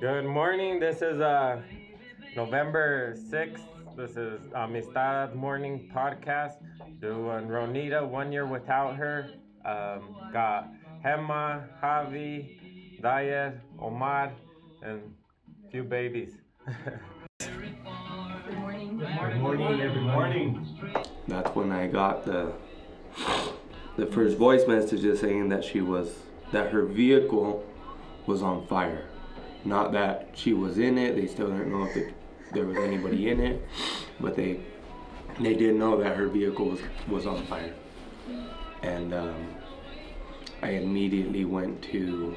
Good morning. This is uh, November 6th. This is Amistad Morning Podcast. Doing Rhonita one year without her. Um, got Gemma, Javi, Dayed, Omar, and a few babies. Good morning. Good morning, every morning. That's when I got the the first voice messages saying that she was that her vehicle was on fire. Not that she was in it. They still didn't know if it, there was anybody in it, but they they didn't know that her vehicle was was on fire. And um, I immediately went to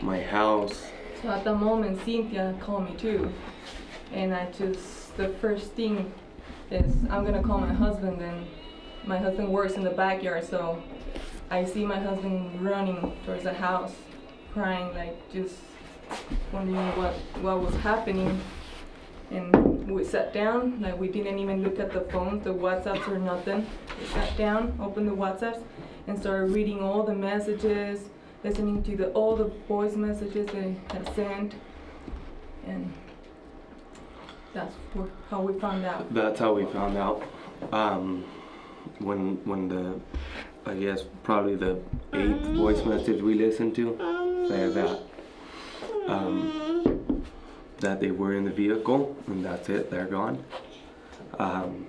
my house. So at the moment, Cynthia called me too, and I just the first thing is I'm gonna call my husband, and my husband works in the backyard, so I see my husband running towards the house, crying like just wondering what what was happening. And we sat down, like we didn't even look at the phones, the WhatsApps or nothing. We sat down, opened the WhatsApps, and started reading all the messages, listening to the all the voice messages they had sent, and that's how we found out. That's how we found out. Um, when when the I guess probably the eighth voice message we listened to said that um, that they were in the vehicle and that's it. They're gone. Um,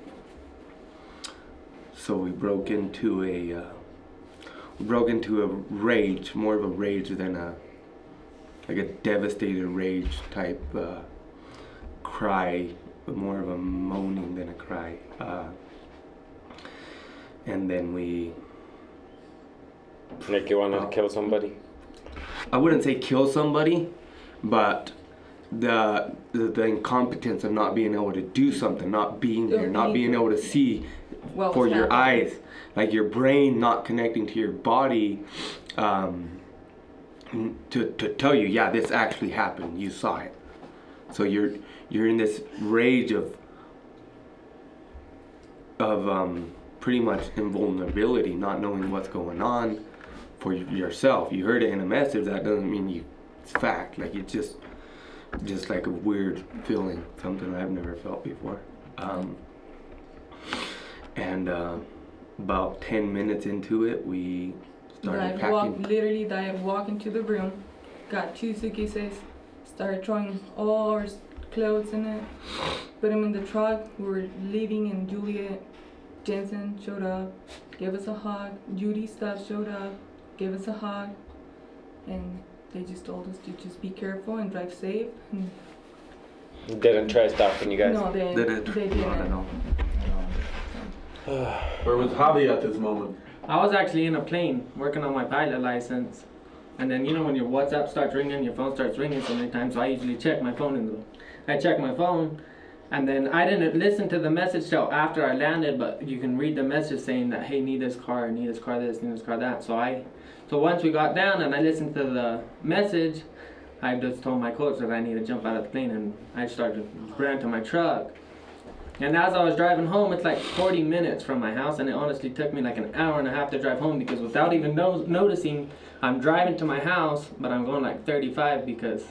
so we broke into a uh, we broke into a rage, more of a rage than a like a devastated rage type uh, cry, but more of a moaning than a cry. Uh, and then we, Like you wanna kill somebody? I wouldn't say kill somebody, but the, the the incompetence of not being able to do something, not being there, not being able to see What for your eyes, like your brain not connecting to your body, um, to to tell you, yeah, this actually happened. You saw it, so you're you're in this rage of of um, pretty much invulnerability, not knowing what's going on for yourself. You heard it in a message. That doesn't mean you it's fact. Like it's just just like a weird feeling, something I've never felt before. Um, and uh, about 10 minutes into it, we started walk, packing. literally died walk into the room, got two suitcases, started throwing all our clothes in it, put them in the truck. We were leaving, and Juliet Jensen showed up, gave us a hug. Judy stuff showed up, gave us a hug, and they just told us to just be careful and drive safe. And Didn't try stopping you guys. no, they, Didn't. they didn't. No, no, no. Where was Javi at this moment? I was actually in a plane working on my pilot license. And then you know when your WhatsApp starts ringing, your phone starts ringing so many times. So I usually check my phone in the I check my phone and then I didn't listen to the message till after I landed, but you can read the message saying that hey need this car, need this car this, need this car that. So I so once we got down and I listened to the message, I just told my coach that I need to jump out of the plane and I started ran to my truck. And as I was driving home, it's like 40 minutes from my house, and it honestly took me like an hour and a half to drive home because without even no- noticing, I'm driving to my house, but I'm going like 35 because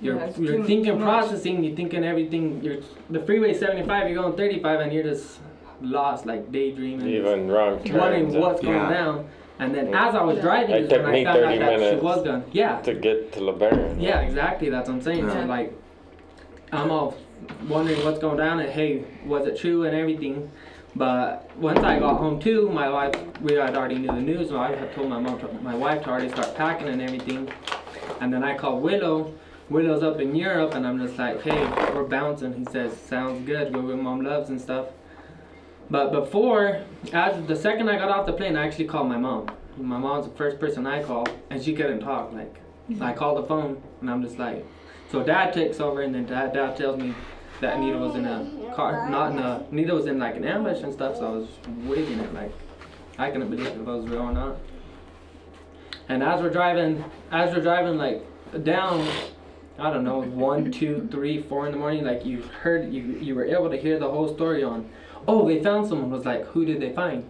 you're Yeah, you're too thinking much. processing, you're thinking everything. You're the freeway 75, you're going 35, and you're just lost, like daydreaming, Even wrong wondering uh, what's going Yeah. down. And then as I was driving, it took when me I found 30 out that she minutes. was gone. Yeah, to get to LeBaron. yeah, exactly. That's what I'm saying. So Yeah. like, I'm all wondering what's going down and hey, was it true and everything. But once I got home too, my wife, we had already knew the news. So I had told my mom, to, my wife to already start packing and everything. And then I called Willow. Willow's up in Europe, and I'm just like, hey, we're bouncing. He says, sounds good. Go where mom loves and stuff. But before, as the second I got off the plane, I actually called my mom. My mom's the first person I called, and she couldn't talk. Like, mm-hmm. I called the phone, and I'm just like, so dad takes over, and then dad, dad tells me that Nita was in a car, not in a, Nita was in like an ambush and stuff. So I was waiting it, like, I couldn't believe if it was real or not. And as we're driving, as we're driving like down, I don't know, one, two, three, four in the morning, like you heard, you you were able to hear the whole story on. Oh, they found someone. Was like, who did they find?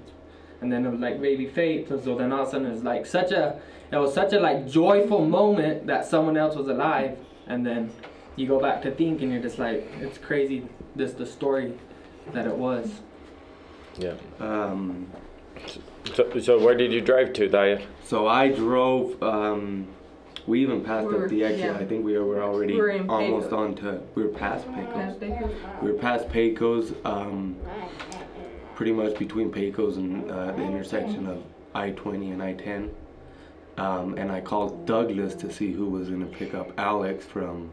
and then it was like baby faith. So, so then all of a sudden it was like such a, it was such a like joyful moment that someone else was alive, and then you go back to think and you're just like, it's crazy, this the story that it was. Yeah. Um, So, so where did you drive to, Daya? so I drove. Um, we even passed We're- up the exit. yeah. I think we were already We're almost Pecos. on to. We were past Pecos. We were past Pecos. Um, pretty much between Pecos and uh, the intersection of I-20 and I-10. Um, and I called Douglas to see who was gonna pick up Alex from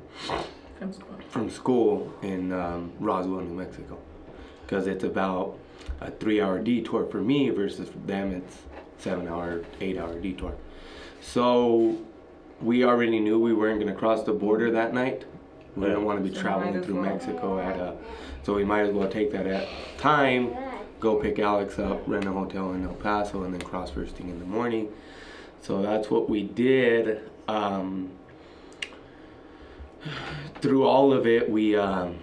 From school. from school in um, Roswell, New Mexico, because it's about a three-hour detour for me versus for them it's seven-hour, eight-hour detour. So we already knew we weren't gonna cross the border that night. We didn't want to be So traveling through well. Mexico at a, so we might as well take that at time, go pick Alex up, rent a hotel in El Paso, and then cross first thing in the morning. So that's what we did. Um, through all of it, we, um,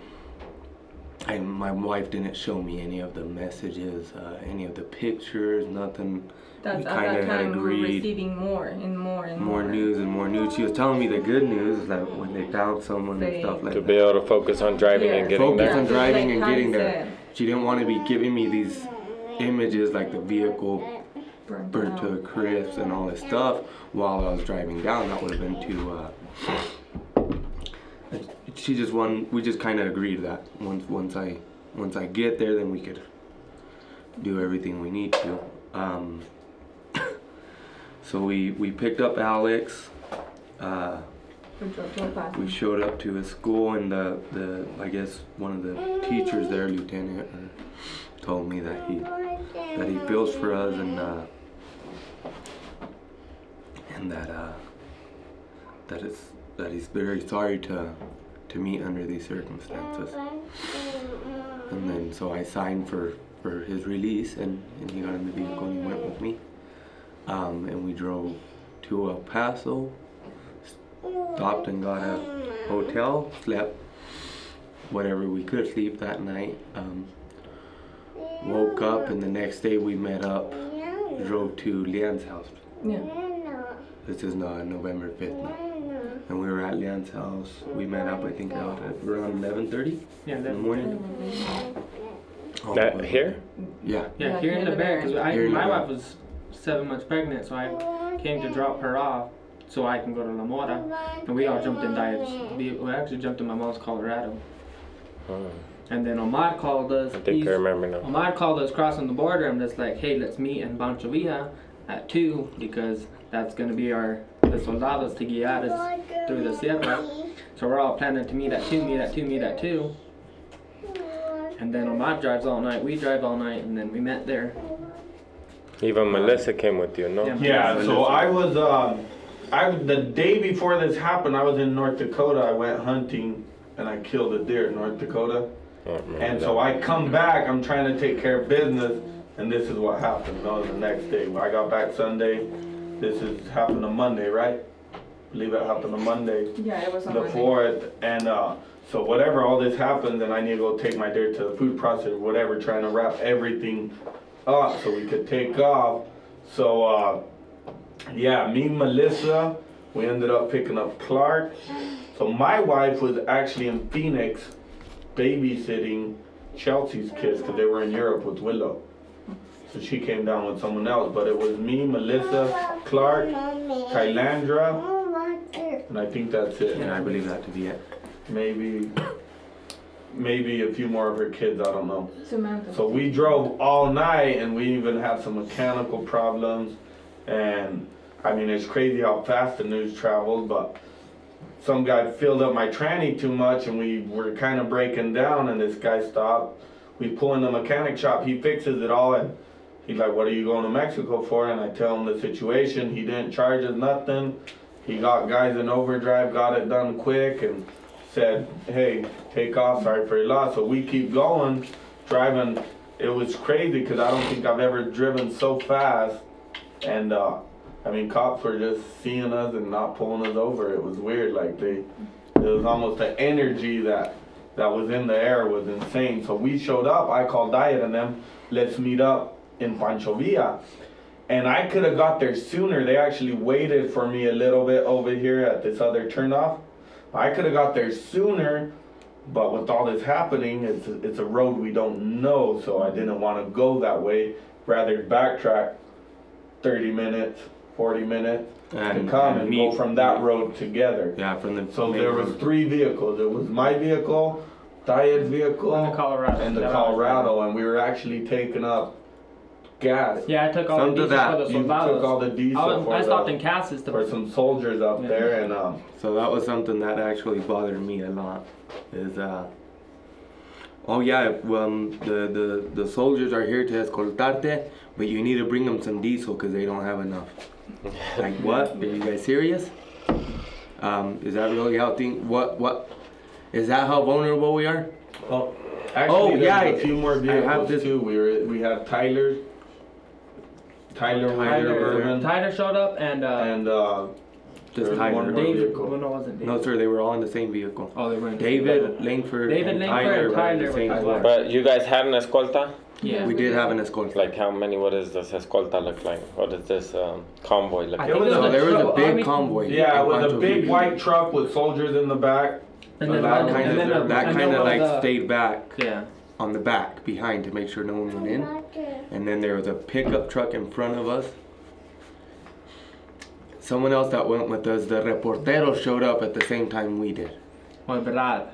I, my wife didn't show me any of the messages, uh, any of the pictures, nothing. That's We at kinda that had time we were agreed. receiving more and more and More more. news and more news. She was telling me the good news, like when they found someone and stuff like To that. be able to focus on driving and getting Focus there. Focus on driving Like and Patty getting there. said, She didn't want to be giving me these images like the vehicle burnt burnt to a out. crisp and all this stuff while I was driving down. That would have been too. Uh, she just won. We just kind of agreed that once once I once I get there, then we could do everything we need to. Um, so we we picked up Alex. Uh, We drove to El Paso. we showed up to his school and the, the I guess one of the teachers there, lieutenant, uh, told me that he that he feels for us and uh, and that uh, that it's that he's very sorry to to meet under these circumstances. And then so I signed for for his release and, and he got in the vehicle and he went with me. Um, and we drove to El Paso, stopped and got a hotel, slept whatever we could sleep that night. Um, woke up and the next day we met up, drove to Lian's house. Yeah. This is uh, November 5th now. And we were at Lian's house. We met up, I think, out at around 11.30 Yeah, in the that, morning. Oh, That here? Yeah. yeah, Yeah, here in the bear, because I, Here in the my wife was seven months pregnant, so I came to drop her off so I can go to La Mora, and we all jumped in Diet's. We, we actually jumped in my mom's Colorado, Oh, and then Omar called us. I think I remember now. Omar called us crossing the border and just like, hey, let's meet in Pancho Villa at 2 because that's going to be our, the soldados to guiar us through the sierra. So we're all planning to meet at 2, meet at 2, meet at 2. And then Omar drives all night, we drive all night, and then we met there. Even Melissa came with you, no? Yeah. Yeah, so I was, um, I, the day before this happened, I was in North Dakota. I went hunting and I killed a deer in North Dakota. I And that. so I come back, I'm trying to take care of business, and this is what happened. That was the next day. I got back Sunday. This is happened on Monday, right? believe it happened on Monday. Yeah, it was on the Monday. fourth, and uh, so whatever all this happens, and I need to go take my deer to the food processor, whatever, trying to wrap everything up so we could take off. So uh, yeah, me and Melissa, we ended up picking up Clark. So my wife was actually in Phoenix, babysitting Chelsea's kids because they were in Europe with Willow. So she came down with someone else, but it was me, Melissa, Clark, Kylandra, and I think that's it And I believe that to be it. maybe maybe a few more of her kids i don't know. Samantha. so we drove all night and we even had some mechanical problems. And i mean it's crazy how fast the news travels but some guy filled up my tranny too much and we were kind of breaking down and this guy stopped. We pull in the mechanic shop he fixes it all and he's like what are you going to mexico for? And i tell him the situation. He didn't charge us nothing. He got guys in overdrive got it done quick and said hey take off sorry for your loss so we keep going driving it was crazy because i don't think i've ever driven so fast and uh i mean cops were just seeing us and not pulling us over it was weird like they it was almost the energy that that was in the air was insane so we showed up i called diet and them let's meet up in Pancho Villa. And I could have got there sooner. They actually waited for me a little bit over here at this other turnoff. I could have got there sooner, but with all this happening, it's a, it's a road we don't know, so I didn't want to go that way. Rather backtrack 30 minutes, 40 minutes And, to come and and meet- go from that road together. Yeah, from the. So there was three vehicles. It was my vehicle, Diane's vehicle, And the Colorado. and the Colorado, and we were actually taking up gas. Yeah, I took all Some the diesel that. for the You took all the diesel I, was- for, I stopped the- in Casas to for some soldiers up Yeah. there, and um, So that was something that actually bothered me a lot. Is uh. Oh yeah, um, the, the the soldiers are here to escoltarte, but you need to bring them some diesel because they don't have enough. Like what? Are you guys serious? Um, is that really how thing? What what? Is that how vulnerable we are? well, actually Oh, there's yeah, a few more I have vehicles this- too. We were we had Tyler, Tyler, was Tyler there. Urban, Tyler showed up and uh, and uh, Just There's Tyler. one more David. vehicle. Well, no, it wasn't David. No, sir, they were all in the same vehicle. Oh, they were in the David, vehicle. Langford, David, and Langford, Tyler and were in the same. Tyler. But you guys had an escolta? Yeah. We did have an escort. Like how many? What does this escolta look like? What does this um, convoy look like? think was it a- was So there was a truck- big army- convoy. yeah, in with a big white truck with soldiers in the back. And So then, that kind of- That kind of like stayed back Yeah. On the back behind to make sure no one went in. And then there was a pickup truck in front of us. Someone else that went with us, the reportero, showed up at the same time we did. Oh, well, Brad.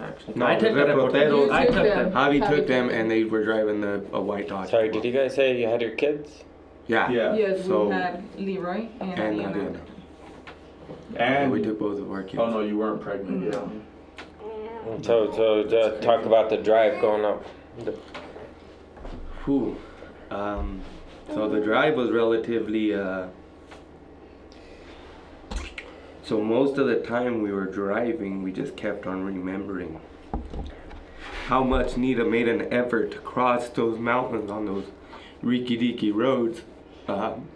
Actually, No, I took the the report. reporteros- I took took them. them. Javi Javi took them and they were driving the a white Dodge. Sorry, did you guys say you had your kids? Yeah. Yeah, Yes, So- we had Leroy and, And Leonard. Adriana. and we took both of our kids. oh no, you weren't pregnant yet. So, so uh, talk about the drive going up. The. Um, so the drive was relatively. Uh, so most of the time we were driving, we just kept on remembering how much Nita made an effort to cross those mountains on those riki diki roads um,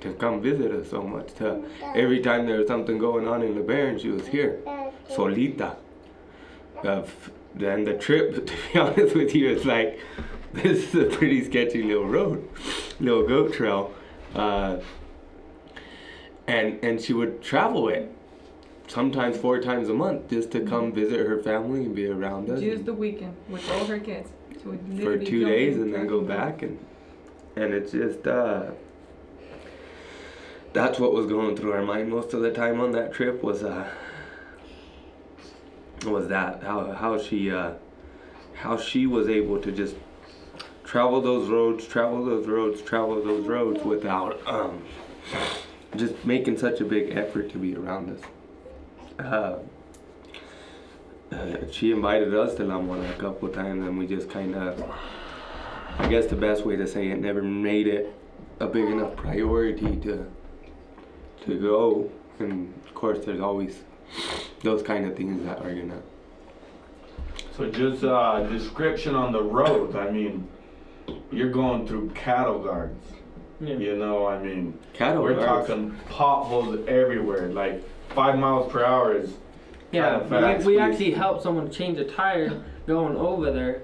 to come visit us so much. To every time there was something going on in LeBaron, she was here, solita. F- then the trip, to be honest with you, it's like this is a pretty sketchy little road, little goat trail, uh, and and she would travel it sometimes four times a month just to come visit her family and be around us. Just the weekend with all her kids. She would for two days and then go back and and it's just uh that's what was going through our mind most of the time on that trip was uh was that? How how she uh how she was able to just travel those roads travel those roads travel those roads without um just making such a big effort to be around us. Uh, uh, she invited us to La Mona a couple times and we just kind of I guess the best way to say it never made it a big enough priority to to go. And of course there's always those kind of things that are gonna So just uh, description on the road. I mean, you're going through cattle guards. Yeah. You know, I mean, cattle we're guards. talking potholes everywhere. Like five miles per hour is Yeah, Kinda fast. we, we actually helped someone change a tire going over there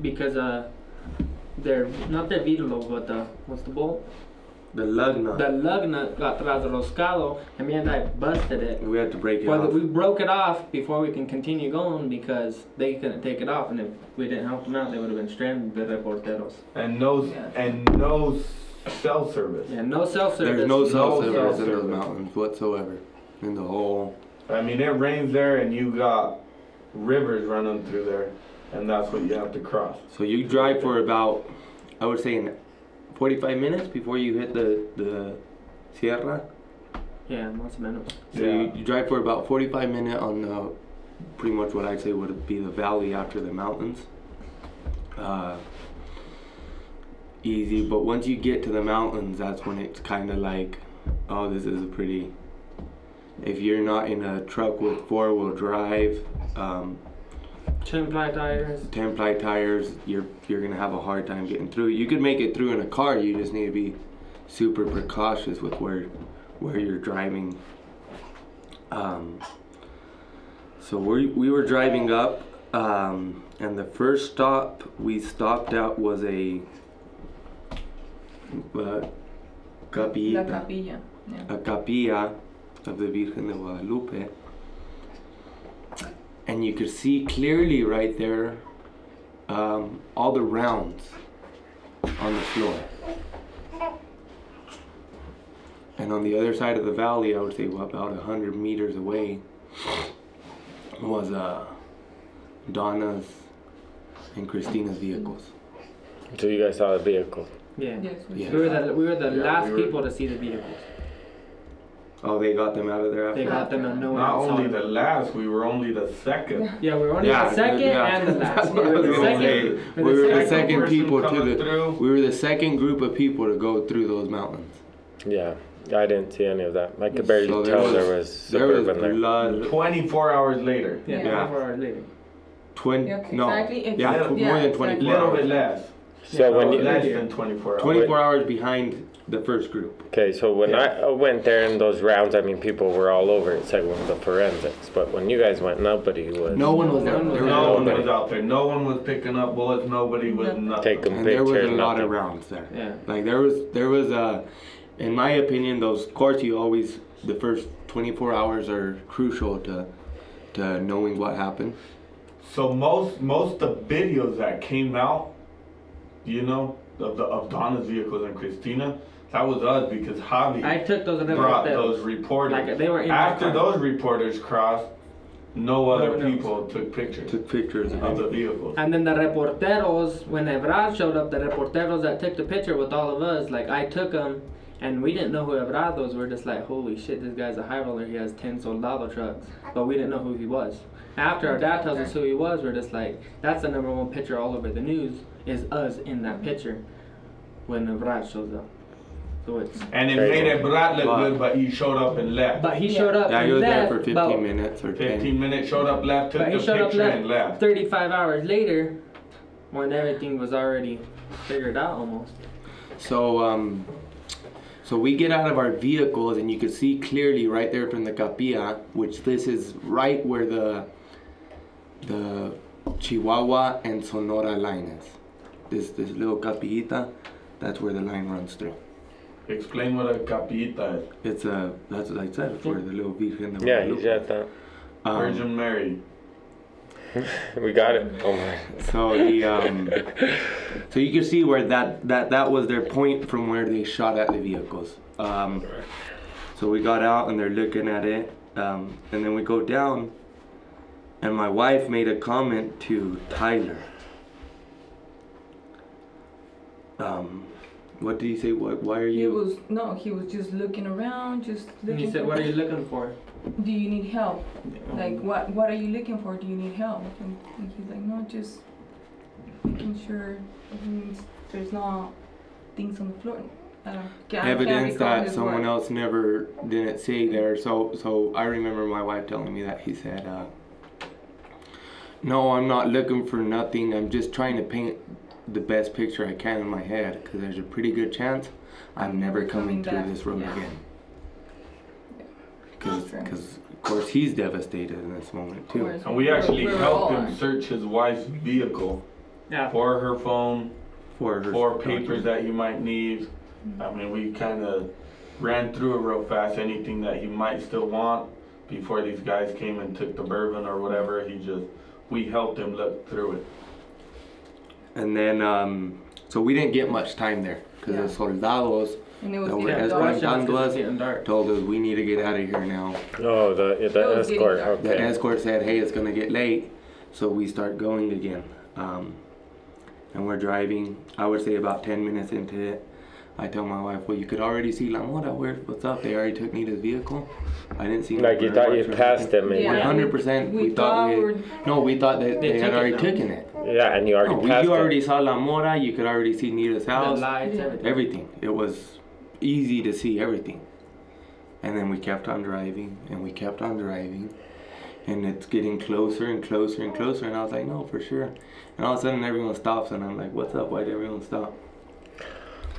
because uh, their not their Vitalo, but the what's the bolt? The lug nut The lug nut got trasroscado, and me and I busted it. we had to break it Well, off we broke it off before we can continue going because they couldn't take it off, and if we didn't help them out, they would have been stranded. The reporteros. and no Yeah. and no cell service. Yeah, no cell service. there's no cell No service cell in those mountains whatsoever in the whole I mean, it rains there, and you got rivers running through there, and that's what you have to cross. so you drive for about I would say an 45 minutes before you hit the the sierra Yeah, más o menos. So Yeah. you, you drive for about 45 minutes on the, pretty much what I'd say would be the valley after the mountains. Uh, easy, but once you get to the mountains, that's when it's kind of like, oh, this is a pretty. If you're not in a truck with four wheel drive, um, Chin ply tires. 10 ply tires, you're you're gonna have a hard time getting through. You could make it through in a car. You just need to be super precautious with where where you're driving. Um, so we we were driving up, um, and the first stop we stopped at was a uh, La capilla. Yeah. a capilla of the Virgen de Guadalupe. And you could see clearly right there um, all the rounds on the floor. And on the other side of the valley, I would say well, about 100 meters away, was uh, Dawna's and Christina's vehicles. So you guys saw the vehicle. Yeah. Yes, we Yeah. We were the we were the Yeah, last we were- people to see the vehicles. Oh, they got them out of there They after? got them and no one Not else only the last, we were only the second. Yeah, we were only Yeah, the second yeah. and the last. We were the second. we're We were the second second people to the. through. We were the second group of people to go through those mountains. Yeah, I didn't see any of that. I could barely So tell was- there was there was suburban there. blood. 24 hours later. Yeah, Yeah. 24 hours later. Twen- Yeah, no, exactly, ex- yeah, yeah, tw- more yeah, than exactly. 24 A little hours. bit less. So when No, you less than 24 hours. 24 hours behind the first group. okay, so when I I went there in those rounds, I mean, people were all over it. It's like one of the forensics. But when you guys went, nobody was No one was No there. one was No one was out there. No one was picking up bullets. Nobody was Nothing. nothing. taking And there was pictures. a lot nothing. of rounds there. Yeah. Like there was, there was a, in my opinion, those of course you always the first 24 hours are crucial to to knowing what happened. So most most of the videos that came out, you know, of the of Dawna's vehicles and Christina, that was us because Javi I took those brought reporteros. those reporters. Like they were in my After car. those reporters crossed, no other one else. people took pictures Took pictures of of the it. vehicles. And then the reporteros, when Ebrard showed up, the reporteros that took the picture with all of us, like I took them, and we didn't know who Ebrard was. We're just like, holy shit, this guy's a high roller. He has 10 soldado trucks. But we didn't know who he was. After our dad tells us who he was, we're just like, that's the number one picture all over the news, is us in that picture when Ebrard shows up. So it's. And it Crazy. made Brad look But- good, but he showed up and left. But he Yeah. showed up Yeah, and he was there left, for 15 minutes or 10. 15 minutes, showed up, left, took but he the showed up picture left, and left. 35 hours later when everything was already figured out almost. So um, so we get out of our vehicles and you can see clearly right there from the capilla, which this is right where the the Chihuahua and Sonora line is. This this little capillita, that's where the line runs through. Explain what a capita is. It's a that's what I said, it's where the little Virgen de Yeah, he's Guadalupe. at that. Um, Virgin Mary. We got it. Oh my. So the um, so you can see where that that that was their point from where they shot at the vehicles. Um, so we got out and they're looking at it, um, and then we go down, and my wife made a comment to Tyler. Um, what did he say? What? Why are you? He was no, he was just looking around, just And looking. he said, for- "What are you looking for?" Do you need help? Like what? What are you looking for? Do you need help? And, and he's like, no, just making sure there's no things on the floor. I don't, can't, I can't Evidence that someone word. else never didn't see there. So so I remember my wife telling me that he said, uh, "No, I'm not looking for nothing. I'm just trying to paint the best picture I can in my head because there's a pretty good chance I'm never coming Coming through this room yeah. again." That's true. Because of course he's devastated in this moment too. course, And we we're- actually we're helped him on. search his wife's vehicle Yeah. for her phone, For her for papers that he might need. I mean, we kind of ran through it real fast. Anything that he might still want before these guys came and took the bourbon or whatever, he just, we helped him look through it. And then um, so we didn't get much time there because Yeah. the soldados And it was No, getting we're- as dark. one questions 'cause Douglas- it's getting dark. told us we need to get out of here now. Oh, the the It was getting escort. dark. The escort said, "Hey, it's gonna get late," so we start going again. Um, and we're driving. I would say about ten minutes into it. I tell my wife, "Well, you could already see La Mora. Where? What's up? They already took Nita's vehicle. I didn't see. no Like you thought you passed them. maybe. Yeah. One hundred percent. We We thought we. we're- No, we thought that They they, had already now. taken it. Yeah, and you already No, we, passed you it. already saw La Mora. You could already see Nita's house. The house. lights, everything. Everything. It was easy to see everything. And then we kept on driving and we kept on driving. And it's getting closer and closer and closer. And I was like, no, for sure. And all of a sudden everyone stops and I'm like, what's up? Why did everyone stop?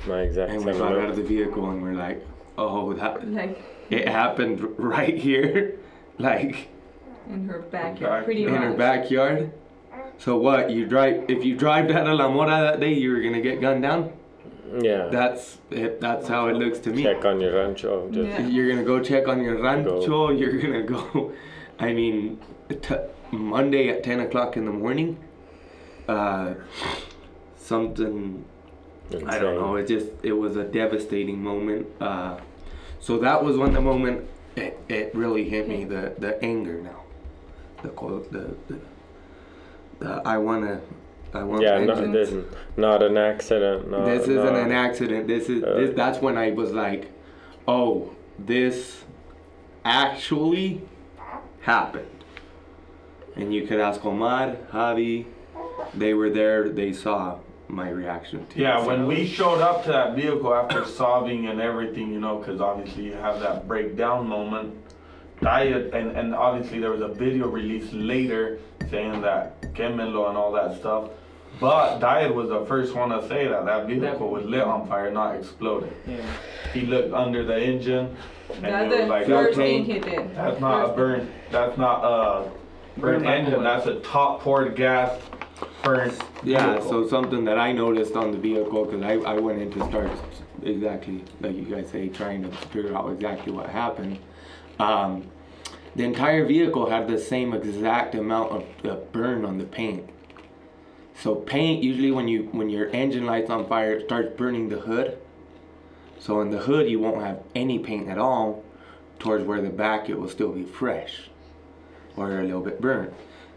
My exact And we same got out of the vehicle and we're like, oh, that like it happened right here. like in her backyard, Back- pretty in much. her backyard. So what? You drive if you drive down to La Mora that day, you were gonna get gunned down? Yeah. That's it, that's how it looks to me. Check on your rancho. Just, Yeah. You're gonna go check on your rancho. You're gonna go. I mean, t- Monday at ten o'clock in the morning. Uh, something I don't know. It just it was a devastating moment. Uh, so that was when the moment it, it really hit me. The the anger now. The quote. The, the, the I wanna. I want. Yeah, no, this is not an accident. Not, this isn't not- an accident. This is Uh, this, that's when I was like, oh, this actually happened. And you could ask Omar, Javi, they were there. They saw my reaction to Yeah, it. when we showed up to that vehicle after sobbing and everything, you know, because obviously you have that breakdown moment. Diet, and, and obviously there was a video released later saying that Kemelo and all that stuff. But Diet was the first one to say that that vehicle was lit on fire, not exploded. Yeah. He looked under the engine and That's it was the like, first okay, thing he did. that's not a burnt, that's not a burnt Burnt engine, that's a top poured gas burnt Yeah, vehicle. so something that I noticed on the vehicle, because I, I went in to start exactly, like you guys say, trying to figure out exactly what happened. Um, the entire vehicle had the same exact amount of uh, burn on the paint. So paint, usually when you when your engine lights on fire, it starts burning the hood. So in the hood, you won't have any paint at all. Towards where the back, it will still be fresh, or a little bit burnt.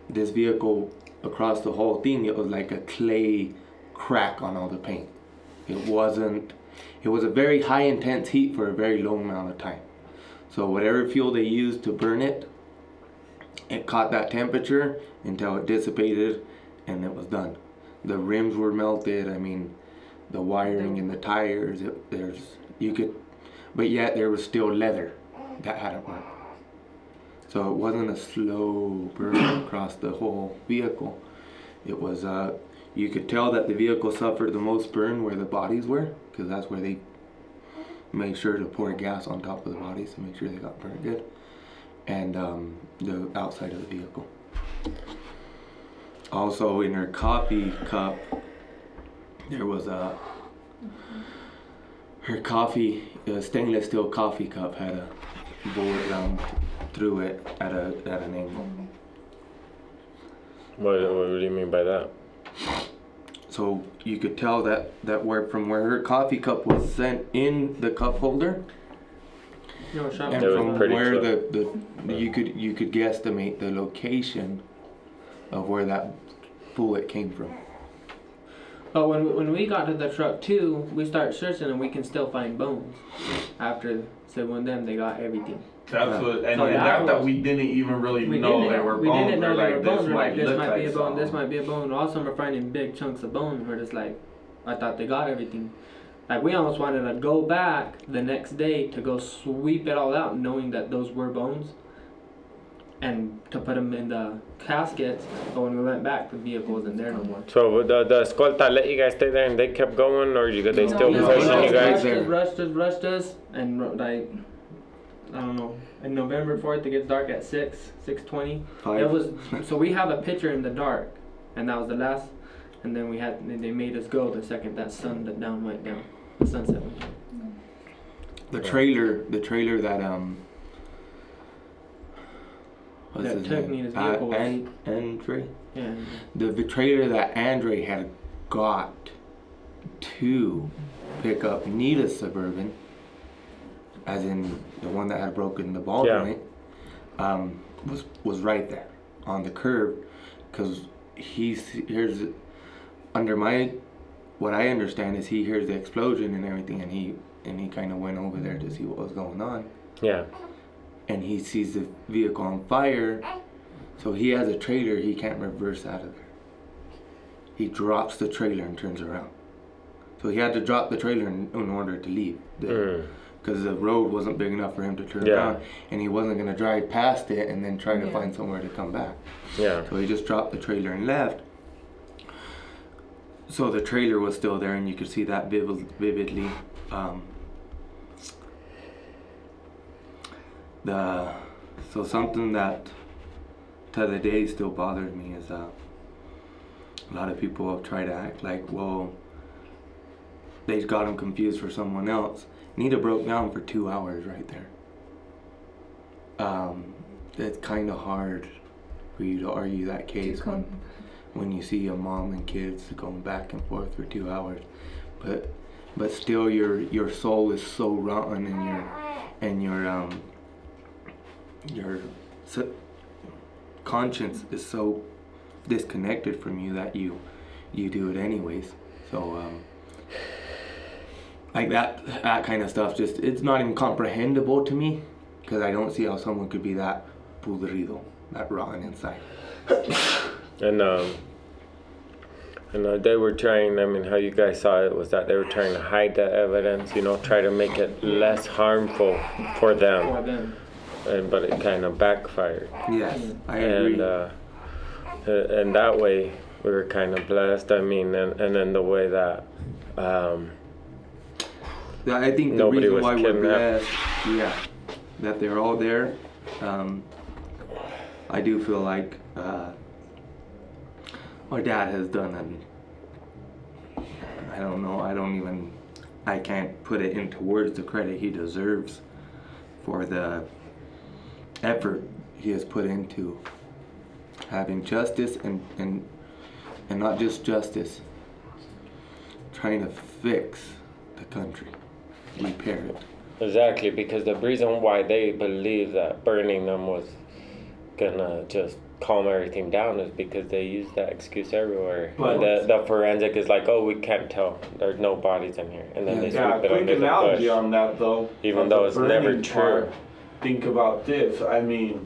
This vehicle across the whole thing, it was like a clay crack on all the paint. It wasn't, it was a very high intense heat for a very long amount of time. So whatever fuel they used to burn it, it caught that temperature until it dissipated and it was done. The rims were melted, I mean, the wiring and the tires, it, there's, you could, but yet there was still leather that hadn't burnt. So it wasn't a slow burn across the whole vehicle. It was, uh, you could tell that the vehicle suffered the most burn where the bodies were, because that's where they made sure to pour gas on top of the bodies to make sure they got burned good, and um, the outside of the vehicle. Also, in her coffee cup, there was a her coffee, a stainless steel coffee cup had a bullet down through it at a at an angle. What, what do you mean by that? So you could tell that that where from where her coffee cup was sent in the cup holder, No, shop and It was from pretty where close. the, the you could you could guesstimate the location of where that bullet came from. But when when we got to the truck too, we start searching and we can still find bones. After so when them they got everything. That's what, and, So and that that, that we didn't even really We know didn't, they were we bones. didn't know we're they were bones. We're might like, this might be a like bone. This might be a bone. All of a sudden, we're finding big chunks of bone. We're just like, I thought they got everything. Like we almost wanted to go back the next day to go sweep it all out, knowing that those were bones, and to put them in the caskets. But when we went back, the vehicle wasn't there no more. So the the escolta let you guys stay there and they kept going, or you they still No, pushing no, you guys? rushed us, rushed us, rushed us, and like, I don't know. In November fourth, it gets dark at six, six twenty. Five. It was so we have a picture in the dark, and that was the last. And then we had they made us go the second that sun that down went down, the sunset. went down. the trailer, the trailer that um. What's That his took name? me in his Uh, vehicle was- An- Andre. Yeah. The, the trailer that Andre had got to pick up Nita's suburban, as in the one that had broken the ball Yeah. joint, um, was was right there on the curb, because he hears under my what I understand is he hears the explosion and everything, and he and he kind of went over there to see what was going on, Yeah. and he sees the vehicle on fire. So he has a trailer he can't reverse out of there. He drops the trailer and turns around. So he had to drop the trailer in, in order to leave. Mm. Because the road wasn't big enough for him to turn Yeah. around. And he wasn't going to drive past it and then try to Yeah. find somewhere to come back. Yeah. So he just dropped the trailer and left. So the trailer was still there, and you could see that vivid, vividly. Um, the so something that to the day still bothers me is uh, a lot of people have tried to act like, well, they got him confused for someone else. Nita broke down for two hours right there. Um, it's kind of hard for you to argue that case when, when you see a mom and kids going back and forth for two hours, but but still your your soul is so rotten and your and your um your so, conscience is so disconnected from you that you you do it anyways. So um, like that that kind of stuff just it's not even comprehensible to me because I don't see how someone could be that pudrido, that rotten inside. And um, and uh, they were trying. I mean, how you guys saw it was that they were trying to hide the evidence. You know, try to make it less harmful for For them. them. And but it kind of backfired. Yes, I agree. And uh, and that way we were kind of blessed. I mean, and and then the way that. Um, Yeah, I think the Nobody reason why we're blessed, yeah, that they're all there. Um, I do feel like uh, our dad has done an. I don't know. I don't even. I can't put it into words the credit he deserves for the effort he has put into having justice and and and not just justice, trying to fix the country, repair it. Exactly, because the reason why they believe that burning them was gonna just calm everything down is because they use that excuse everywhere. But- the, the forensic is like, oh, we can't tell. There's no bodies in here, and then they Yeah, sweep it quick under the analogy bush. on that though. Even though it's never burning true. part. Think about this. I mean,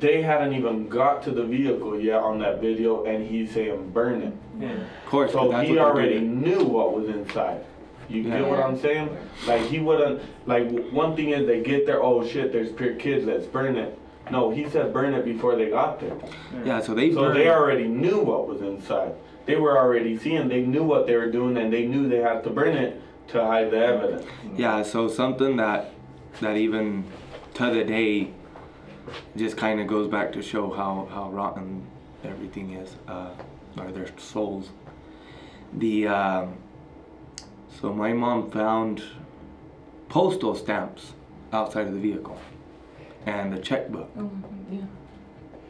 they hadn't even got to the vehicle yet on that video, and he's saying burn it. Yeah. Of course, So he already knew what was inside. You get what I'm saying? Like he wouldn't. Like one thing is they get there. Oh shit! There's pure kids. Let's burn it. No, he said burn it before they got there. Yeah, so they So they already knew what was inside. They were already seeing. They knew what they were doing, and they knew they had to burn it to hide the evidence. Yeah, so something that that even to the day just kind of goes back to show how how rotten everything is, uh, or their souls. The um, so my mom found postal stamps outside of the vehicle and a checkbook. Oh, yeah.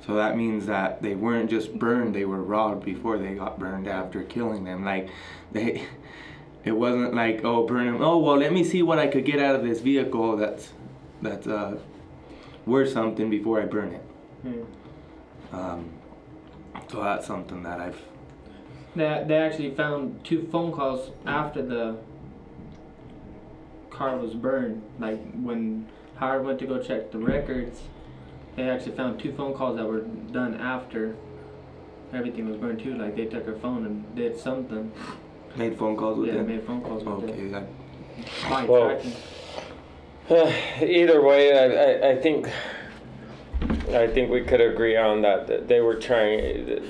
So that means that they weren't just burned; they were robbed before they got burned after killing them. Like they, it wasn't like oh burn them. Oh well, let me see what I could get out of this vehicle that's that's uh, worth something before I burn it. Yeah. Um, so that's something that I've They, they actually found two phone calls after the car was burned. Like when Howard went to go check the records, they actually found two phone calls that were done after everything was burned too. Like they took her phone and did something. made phone calls with Yeah, them. made phone calls with Okay, that, them. By Well, tracking. Either way, I, I, I think I think we could agree on that. that They were trying.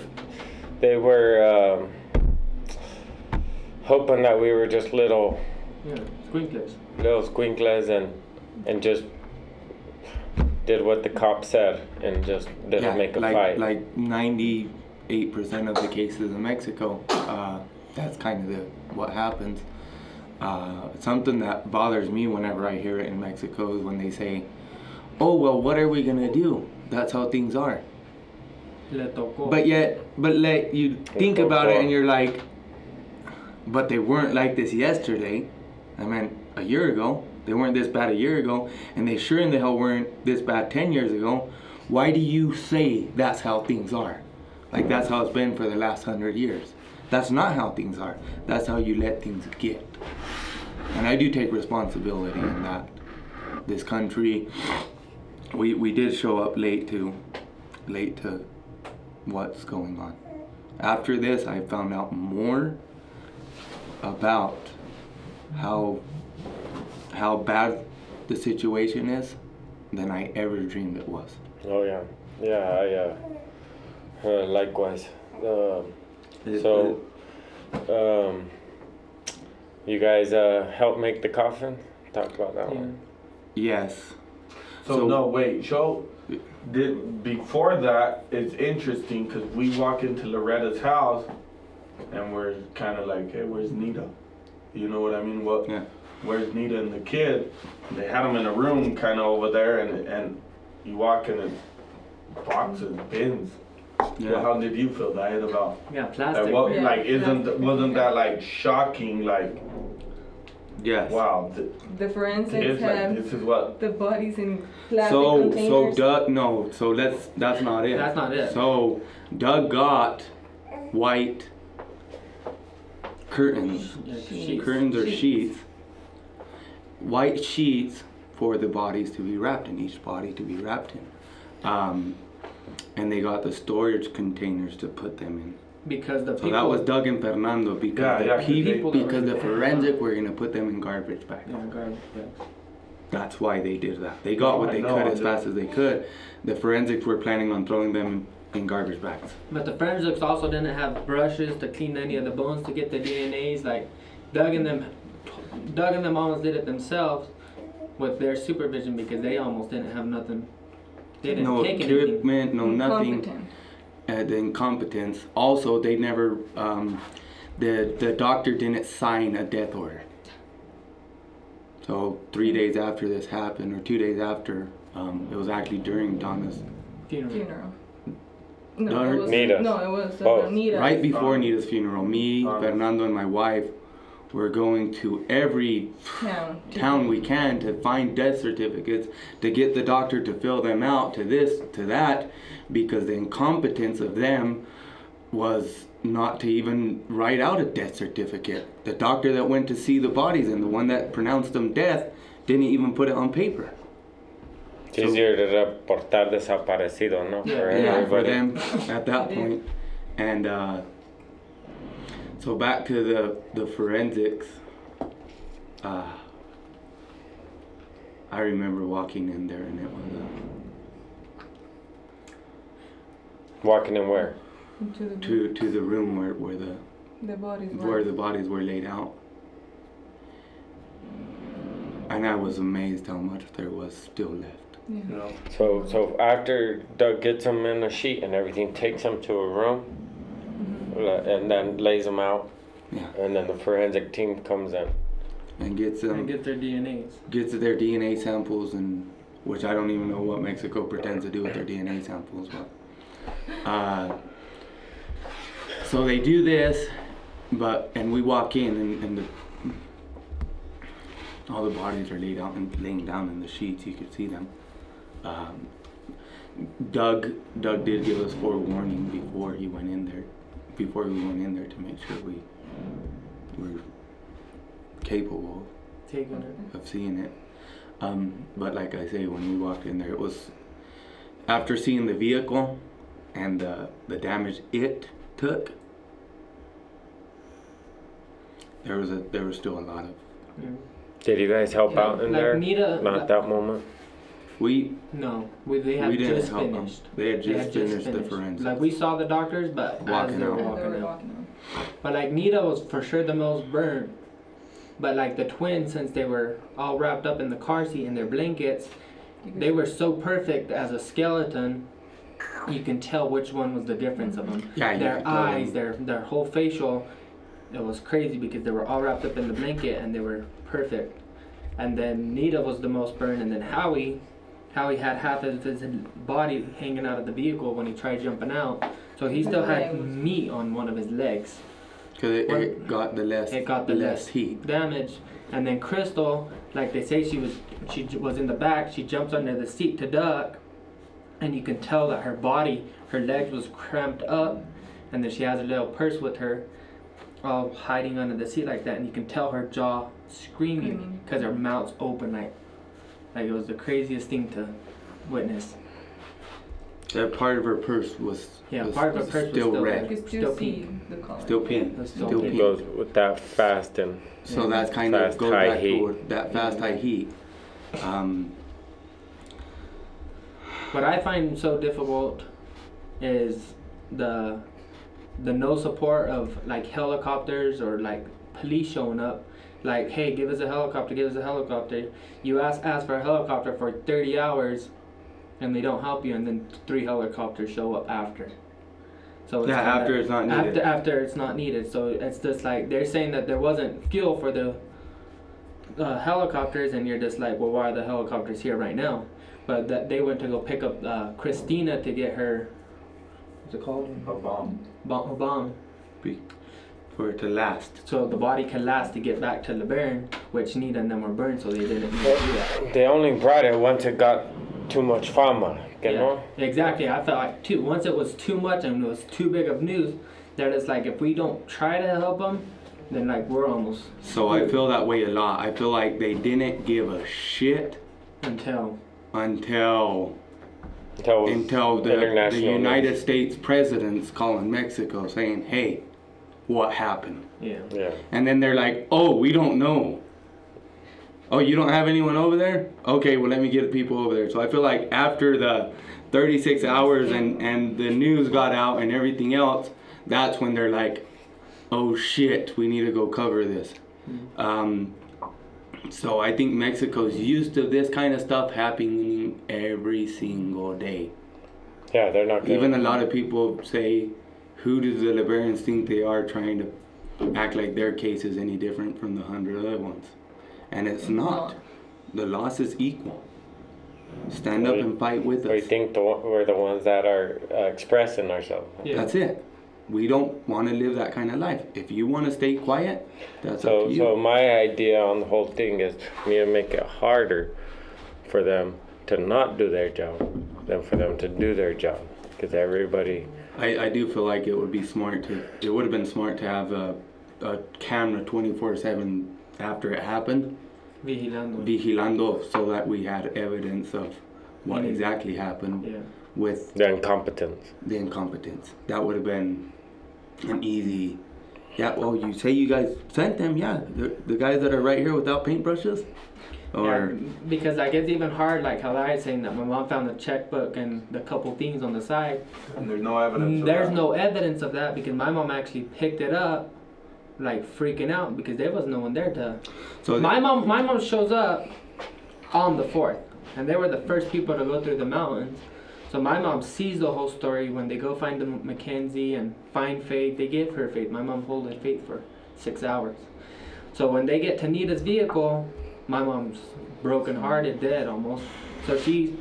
They were um, hoping that we were just little Yeah, squinkless. little squinkles and and just did what the cop said and just didn't yeah, make a like fight. like ninety eight percent of the cases in Mexico, uh, that's kind of the what happens. Uh, something that bothers me whenever I hear it in Mexico is when they say, "Oh well, what are we gonna do? That's how things are." Le tocó. But yet, but let you think about it, and you're like, "But they weren't like this yesterday." I mean, a year ago, they weren't this bad a year ago, and they sure in the hell weren't this bad ten years ago. Why do you say that's how things are? Like that's how it's been for the last hundred years. That's not how things are. That's how you let things get. And I do take responsibility in that. This country, we we did show up late to, late to, what's going on. After this, I found out more about how how bad the situation is than I ever dreamed it was. oh yeah, yeah. I uh, uh, likewise. Um, It- so, um, you guys uh, help make the coffin. Talk about that Yeah. one. yes. So, So- no, wait, show. Did, before that, it's interesting because we walk into Loretta's house, and we're kind of like, "Hey, where's Nita?" You know what I mean? What? Yeah. Where's Nita and the kid? They had them in a room kind of over there, and and you walk in and boxes, bins. Well, Yeah. how did you feel, Diet, about Yeah, that? plastic. What, Yeah, like, isn't plastic. wasn't that like shocking? Like, Yes. wow, th- The forensics it's like have this is what. the bodies in plastic So so containers. Doug no, so that's that's not it. That's not it. So Doug got white curtains, sheets. curtains or Sheets. sheets, white sheets for the bodies to be wrapped in, each body to be wrapped in. Um, and they got the storage containers to put them in. Because the So people. that was Doug and Fernando because Yeah, the yeah, 'cause peop- they- People because the in forensic were gonna put them in garbage bags. Yeah, garbage bags. That's why they did that. They got what I they know, could as know. fast as they could. The forensics were planning on throwing them in garbage bags. But the forensics also didn't have brushes to clean any of the bones to get the DNAs. Like Doug and them, Doug and them almost did it themselves with their supervision because they almost didn't have nothing. They didn't No take anything. equipment, no nothing. Incompetent. Uh, the incompetence. Also, they never, um, the the doctor didn't sign a death order. So three days after this happened, or two days after, um, it was actually during Dawna's, Funeral. Funeral. No, No, it was Nita's. no, it was uh, Both. Nita's. right before Um, Nita's funeral. Me, um, Fernando, and my wife were going to every town. town we can to find death certificates to get the doctor to fill them out to this to that because the incompetence of them was not to even write out a death certificate the doctor that went to see the bodies and the one that pronounced them death didn't even put it on paper It's easier to reportar desaparecido, no? Yeah. For yeah, for them at that point. And uh, so back to the the forensics. Uh, I remember walking in there, and it was Walking in where? Into the, uh, to to the room where where the the bodies were. where the bodies were laid out. And I was amazed how much there was still left. Yeah. You know, So, so after Doug gets them in a sheet and everything, takes them to a room, la- and then lays them out, Yeah. and then the forensic team comes in. And gets them And get their DNAs. gets their DNA samples and which I don't even know what Mexico pretends to do with their DNA samples, but uh, so they do this, but and we walk in and, and the all the bodies are laid out and laying down in the sheets. You could see them. Um, Doug Doug did give us forewarning before he went in there, before we went in there to make sure we were capable Taking it. of seeing it. Um, but like I say, when we walked in there, it was after seeing the vehicle and the the damage it took. There was a there was still a lot of Yeah. Did you guys help out in like there? Nita, Not like- that moment. We No, we, they had we didn't just help them. finished. They had They just had finished, the finished. forensics. Like we saw the doctors, but Walking as they were out. Walking out. walking out. But like Nita was for sure the most burned. But like the twins, since they were all wrapped up in the car seat in their blankets, they were so perfect as a skeleton. You can tell which one was the difference of them. yeah, you Their could tell eyes, their their whole facial, it was crazy because they were all wrapped up in the blanket and they were perfect. And then Nita was the most burned, and then Howie, Howie had half of his body hanging out of the vehicle when he tried jumping out, so he still had meat on one of his legs. Cause it, it got the less It got the less less heat. damage. And then Crystal, like they say, she was she was in the back. She jumps under the seat to duck, and you can tell that her body, her legs was cramped up, and then she has a little purse with her, all hiding under the seat like that, and you can tell her jaw screaming Screaming. because her mouth's open like, like it was the craziest thing to witness. That part of her purse was Yeah, was, part of her was purse was still still red. Still, Still pink. Still pink. Still Still pink. Goes with that fast and So that's kind of goes high back heat. to that fast high heat. Um, What I find so difficult is the the no support of like helicopters or like police showing up. Like, hey, give us a helicopter, give us a helicopter. You ask ask for a helicopter for 30 hours and they don't help you and then three helicopters show up after. So it's Yeah, after it's not needed. After after it's not needed, so it's just like they're saying that there wasn't fuel for the uh, helicopters, and you're just like, well, why are the helicopters here right now? But that they went to go pick up uh, Christina to get her. What's it called? A bomb. Bomb. A bomb. Be- For it to last. So the body can last to get back to LeBaron, which Nita and them were burned, so they didn't need to do that. They only brought it once it got too much fama, you Yeah, know? exactly. I felt like too. Once it was too much and it was too big of news, that it's like if we don't try to help them, then like we're almost So I feel that way a lot. I feel like they didn't give a shit until until Until, until the, the United news. States president's calling Mexico saying, "Hey, what happened?" yeah. Yeah. And then they're like, "Oh, we don't know." Oh, you don't have anyone over there? Okay, well let me get people over there. So I feel like after the 36 hours and and the news got out and everything else, that's when they're like, "Oh shit, we need to go cover this." Um, so I think Mexico's used to this kind of stuff happening every single day. Yeah, they're not gonna. Even a lot of people say, who do the Liberians think they are trying to act like their case is any different from the hundred other ones? And it's not. The loss is equal. Stand up We- and fight with we us. think the, we're the ones that are uh, expressing ourselves. Yeah. That's it. We don't want to live that kind of life. If you want to stay quiet, that's up to you. so my idea on the whole thing is we need to make it harder for them to not do their job than for them to do their job. Because everybody, I, I do feel like it would be smart to it would have been smart to have a, a camera 24/7 after it happened Vigilando. vigilando so that we had evidence of what Mhm. exactly happened yeah. with the incompetence. the incompetence that would have been an easy yeah well you say you guys sent them yeah the, the guys that are right here without paintbrushes or Yeah, because like it's even hard, like how I was saying that my mom found the checkbook and the couple things on the side. And there's no evidence. of There's that. no evidence of that because my mom actually picked it up, like freaking out because there was no one there to. so My mom, my mom shows up on the fourth, and they were the first people to go through the mountains. So my mom sees the whole story when they go find the Mackenzie and find Faith. They give her Faith. My mom holding Faith for six hours. So when they get to Nita's vehicle, my mom's broken hearted, dead almost. So she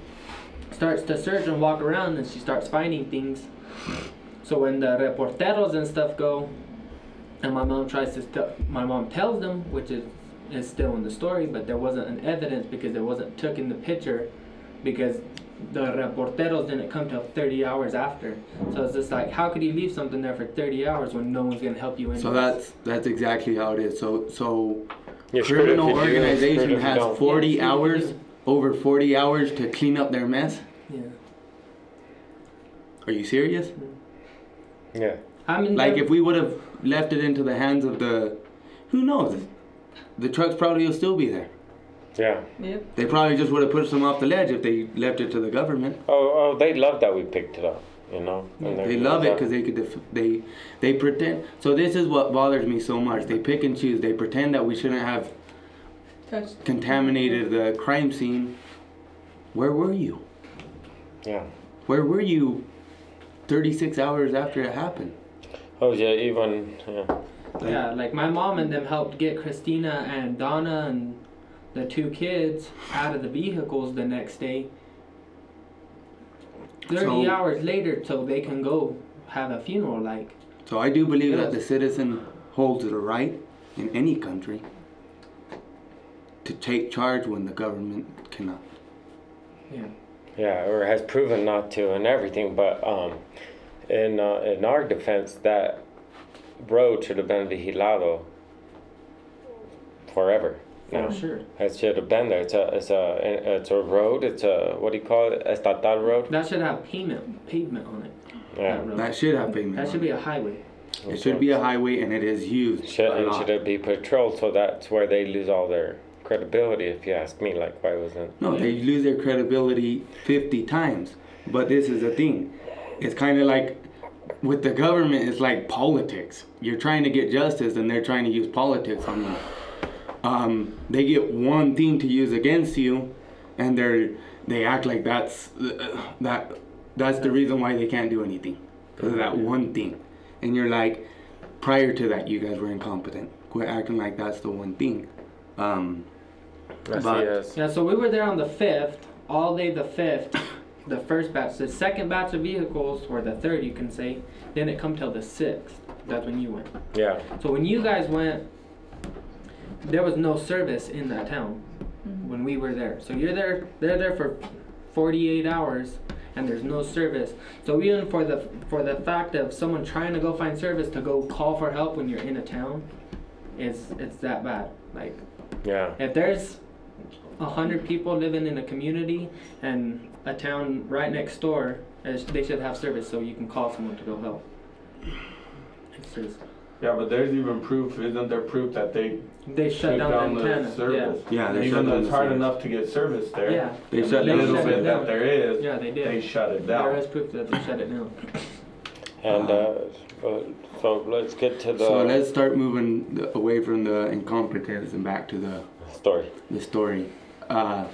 starts to search and walk around, and she starts finding things. So when the reporteros and stuff go, and my mom tries to, st- my mom tells them, which is is still in the story, but there wasn't an evidence because it wasn't took in the picture, because the reporteros didn't come till 30 hours after. So it's just like, how could you leave something there for 30 hours when no one's gonna help you? so anyways? that's that's exactly how it is so so You're screwed if criminal you do, and screwed organization if you has don't. 40 Yeah, hours over 40 hours to clean up their mess yeah. are you serious Yeah. I mean, Like if we would have left it into the hands of the, who knows? The trucks probably will still be there. Yeah. Yep. They probably just would have pushed them off the ledge if they left it to the government. Oh, oh, they love that we picked it up. You know. And They love it because they could def- they they pretend. So this is what bothers me so much. They pick and choose. They pretend that we shouldn't have Touch. contaminated the crime scene. Where were you? Yeah. Where were you? 36 hours after it happened. Oh yeah. Even yeah. Like, yeah, like my mom and them helped get Christina and Dawna and the two kids out of the vehicles the next day. 30 So- hours later, so they can go have a funeral. Like, So I do believe that the citizen holds the right in any country to take charge when the government cannot. yeah. Yeah, or has proven not to and everything. But um, in uh, in our defense, that road should have been vigilado forever. Now For sure. it should have been there. It's a it's a it's a road. It's a what do you call it? Estatal road. That should have pavement pavement on it. Yeah. That. That should have payment. That on should it. be a highway. It should be a highway and it is used Should a and lot. should it be patrolled? So that's where they lose all their credibility. If you ask me, like why wasn't? No, they lose their credibility 50 times. But this is the thing. It's kind of like with the government, it's like politics. You're trying to get justice and they're trying to use politics on you. Um, they get one thing to use against you and they're they act like that's uh, that that's the reason why they can't do anything. because of that one thing, and you're like, prior to that, you guys were incompetent. Quit acting like that's the one thing. Um, Así But- es. Yeah, so we were there on the fifth, all day the fifth, the first batch. The second batch of vehicles, or the third, you can say, didn't come till the sixth. That's when you went. Yeah. So when you guys went, there was no service in that town mm-hmm. when we were there. So you're there, they're there for 48 hours, and there's no service. So even for the for the fact of someone trying to go find service to go call for help when you're in a town, it's it's that bad. Like Yeah. if there's a hundred people living in a community and a town right next door, they should have service so you can call someone to go help. It's just, Yeah, but there's even proof, isn't there proof that they they shut took down, down the the antenna. service? Yeah, they shut Even though down it's the hard service. enough to get service there. Yeah. They and shut the down the little it bit down. that there is, Yeah, they did. they shut it There down. is proof that they shut it down. And uh, uh, so let's get to the so let's start moving the, away from the incompetence and back to the story. the story. Uh,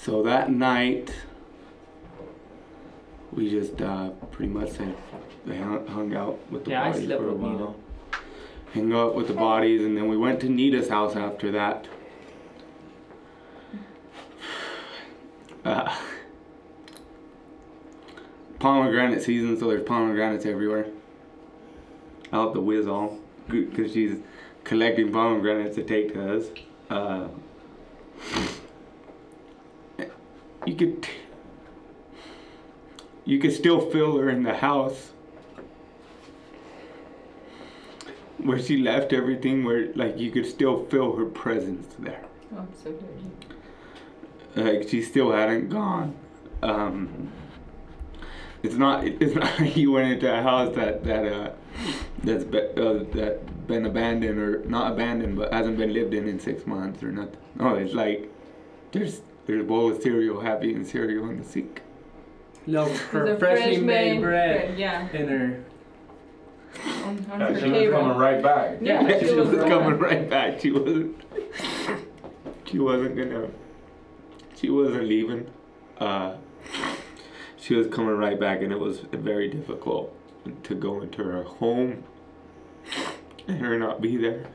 so that night, we just uh, pretty much they hung, hung out with the Yeah, I bodies slept for a with while. Nita. Hung out with the bodies, and then we went to Nita's house after that. Uh, pomegranate season, so there's pomegranates everywhere. Out the whiz all, because she's collecting pomegranates to take to us. Uh, you could, you could still feel her in the house where she left everything. Where like you could still feel her presence there Absolutely. like she still hadn't gone. Um, it's not. It's not like you went into a house that that uh, that's be, uh, that been abandoned or not abandoned, but hasn't been lived in in six months or nothing. No, it's like there's there's a bowl of cereal, happy and cereal in the sink. Look, The her freshly fresh made bread Yeah. in her. On, on Yeah, her she was coming right back. Yeah, she she was was coming right back. She wasn't. She wasn't gonna. She wasn't leaving. Uh, she was coming right back, and it was very difficult to go into her home and her not be there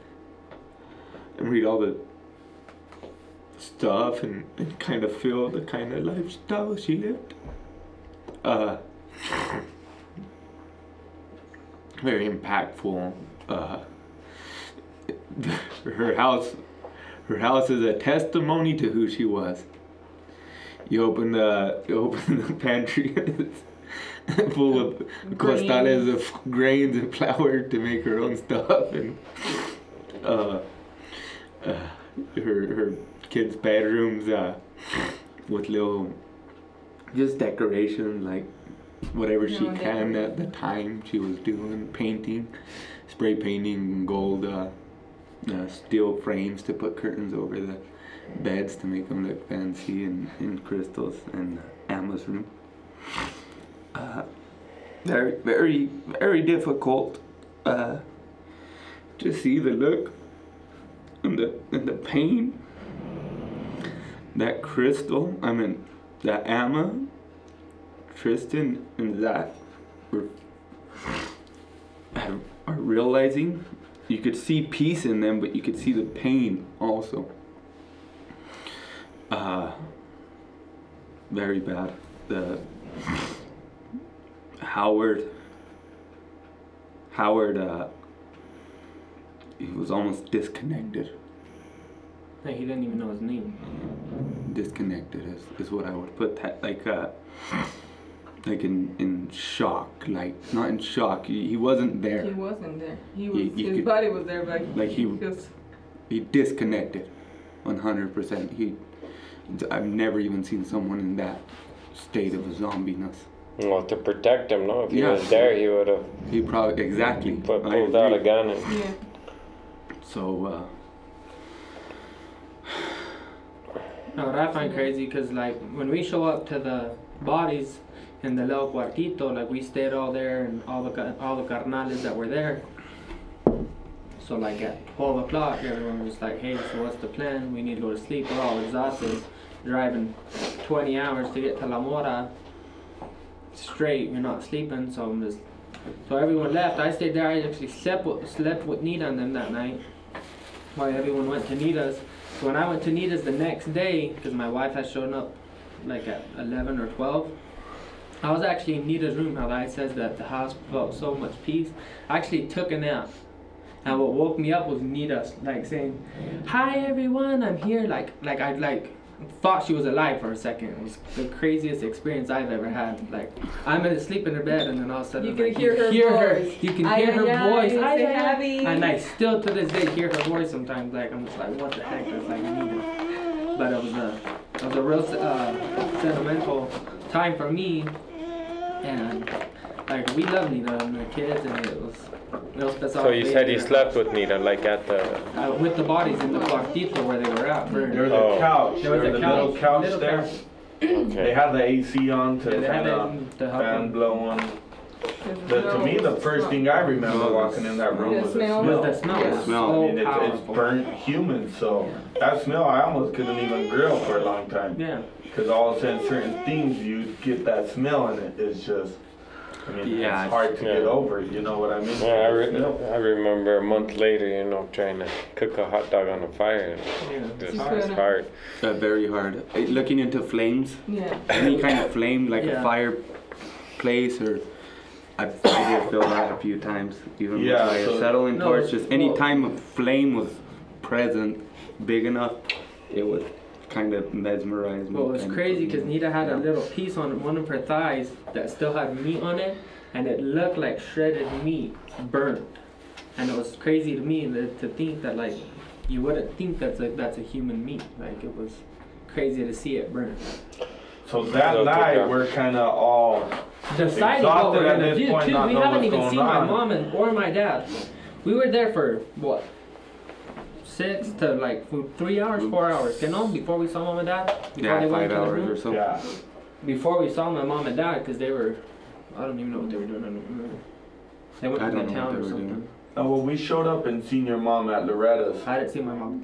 and read all the stuff and, and kind of feel the kind of lifestyle she lived. Uh, very impactful. Uh, her house, her house is a testimony to who she was. You open the you open the pantry, it's full of costales of grains and flour to make her own stuff, and uh, uh, her her kids' bedrooms uh, with little just decoration like whatever she Yeah, can at the time she was doing painting spray painting gold uh, uh, steel frames to put curtains over the beds to make them look fancy and, and crystals and Emma's room uh, very very very difficult uh, to see the look and the and the pain. That crystal I mean that Emma Tristan and Zach were are are realizing you could see peace in them, but you could see the pain also. Uh, very bad. The Howard Howard uh, he was almost disconnected. Like he didn't even know his name. disconnected is, is what I would put that like uh like in in shock like not in shock he, he wasn't there. He wasn't there. He was. You- you his could- body was there, but like he- was. he disconnected 100% he I've never even seen someone in that state of zombiness Well, to protect him, no. If he Yeah. was there, he would have he probably exactly put, pulled out a gun and Yeah. so uh No, what I find crazy because like when we show up to the bodies in the little cuartito, like we stayed all there and all the all the carnales that were there. So like at twelve o'clock, everyone was like, "Hey, so what's the plan? We need to go to sleep. We're all exhausted, driving twenty hours to get to La Mora. straight. You're not sleeping, so I'm just. So everyone left. I stayed there. I actually slept with, slept with Nita and them that night, while everyone went to Nita's. So when I went to Nita's the next day, because my wife had shown up like at 11 or 12. I was actually in Nita's room. How I says that the house felt so much peace. I actually took a nap. And what woke me up was Nita like saying, "Hi everyone, I'm here." Like like I'd like thought she was alive for a second. It was the craziest experience I've ever had. Like I'm asleep in her bed, and then all of a sudden You can like, hear her hear her, voice. you can hear her ay, voice, happy. and I still to this day hear her voice sometimes. Like I'm just like, what the heck? It's like. But it was a it was a real uh, sentimental time for me, and like we love Nita and the kids, and it was. It was special So you said you slept with Nita, like at the. Uh, with the bodies in the cuartito where they were at. burned. There was Oh. a couch. There was There a was a little couch, couch little there. couch. They had the AC on to Yeah, kind it of fan them. blowing. The, to me, the first thing I remember walking in that room The was the smell. smell. Was the smell Yeah. was Smell. so I mean, it's, it's powerful. burnt human, so that smell I almost couldn't even grill for a long time. Yeah. Because all of a sudden, certain things you get that smell and it is just, I mean, Yeah, it's hard to yeah. get over. You know what I mean? Yeah, I, re- Smell. I remember a month later, you know, trying to cook a hot dog on the fire. Yeah. Just, it's couldn't. hard. Uh, very hard. Uh, Looking into flames, Yeah. any kind of flame, like Yeah. a fireplace or. I, I did feel that a few times, even Yeah, with my so- settling No, torch. Just any well- time a flame was present, big enough, it would kind of mesmerize me. Well, it was crazy because Nita had a little piece on one of her thighs that still had meat on it, and it looked like shredded meat burnt. And it was crazy to me to think that like you wouldn't think that's a that's a human meat. Like it was crazy to see it burn. So that Okay, night, we're kind of all Deciding what Exhausted we're at gonna this do point, too. We haven't even going seen my mom and or my dad. We were there for what? Six to like for three hours, four hours. You know, before we saw mom and dad. Before Yeah, they went five into the hours room? or so. yeah. before we saw my mom and dad because they were I don't even know what they were doing. I don't remember. They went I to the don't know what town or something. doing. Oh, well, we showed up and seen your mom at Loretta's, I didn't see my mom.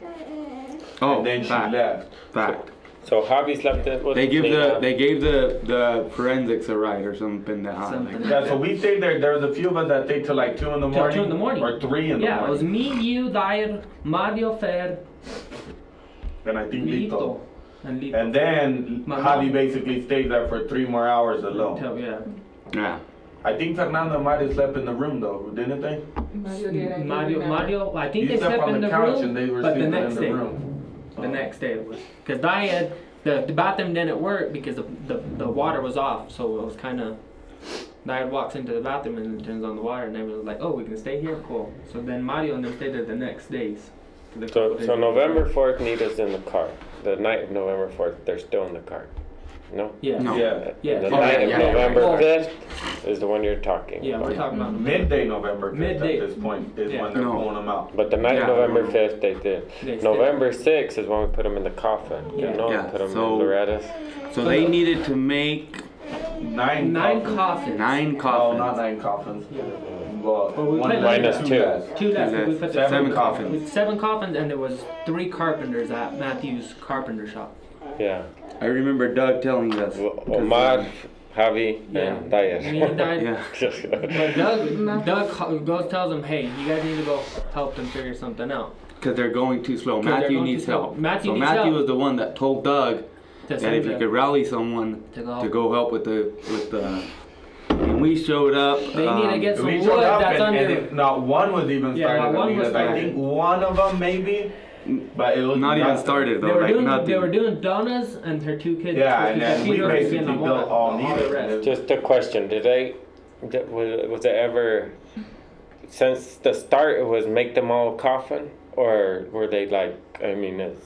Oh, and then she left. fact. So Javi slept in with They give the Nita. they gave the the forensics a ride or something. That Something. Yeah, so we stayed there. There was a few of us that stayed till like two in the Till morning, two in the morning. or three in the morning. Yeah, it was morning. me, you, Dyer, Mario Fer, and I think Lito. Lito, and Lito. And then My Javi mom. basically stayed there for three more hours alone. Until- yeah. yeah. I think Fernando might have slept in the room though, didn't they? Mario did. I don't Mario, remember. Mario, I think You they slept slept on in the the couch room, and they were but the sleeping next in the day, room. The next day it was because Dyer, the, the bathroom didn't work because the, the, the water was off, so it was kind of. Dyer walks into the bathroom and turns on the water, and everyone's like, "Oh, we can stay here, cool." So then Mario and them stayed there the next days. So, so November 4th, Nita's in the car. The night of November 4th, they're still in the car. No? Yeah. No. Yeah. Yeah. The Oh, night of yeah, yeah. November. 5th is the one you're talking Yeah, we're about. talking about Midday November 5th Midday. at this point is Yeah. when they're No. pulling them out. But the night Yeah. of November 5th, they did. They stayed. November 6th is when we put them in the coffin. Yeah. You know, Yeah, put them so- in Loretta's. So they needed to make Nine. nine coffins. coffins. nine Oh, coffins. not nine coffins. Yeah. Well, Well, we one put minus two. less. Two less. Two We put the Seven Seven coffins. with seven coffins, and there was three carpenters at Matthew's carpenter shop. Yeah. I remember Doug telling us. Omar, Javi, Yeah. and Dyer. Me and Dyer. Yeah. But Doug, Doug goes tells them, "Hey, you guys need to go help them figure something out." Because they're going too slow. 'Cause they're Matthew going too needs slow. help. Matthew so needs Matthew help. was the one that told Doug To that if he could rally someone to go. to go help with the with the. And we showed up. They need to um, get some wood that's and, under. and it- not one was even Yeah, started. one was because I think one of them maybe, but it was Not even nothing. started they though. were Like doing. nothing. They were doing Dawna's and her two kids. Yeah, and then we Peter basically the built one- all the needed. rest. Just a question: Did they? Did, was, was it ever? Since the start, it was make them all coffin, or were they like? I mean, it's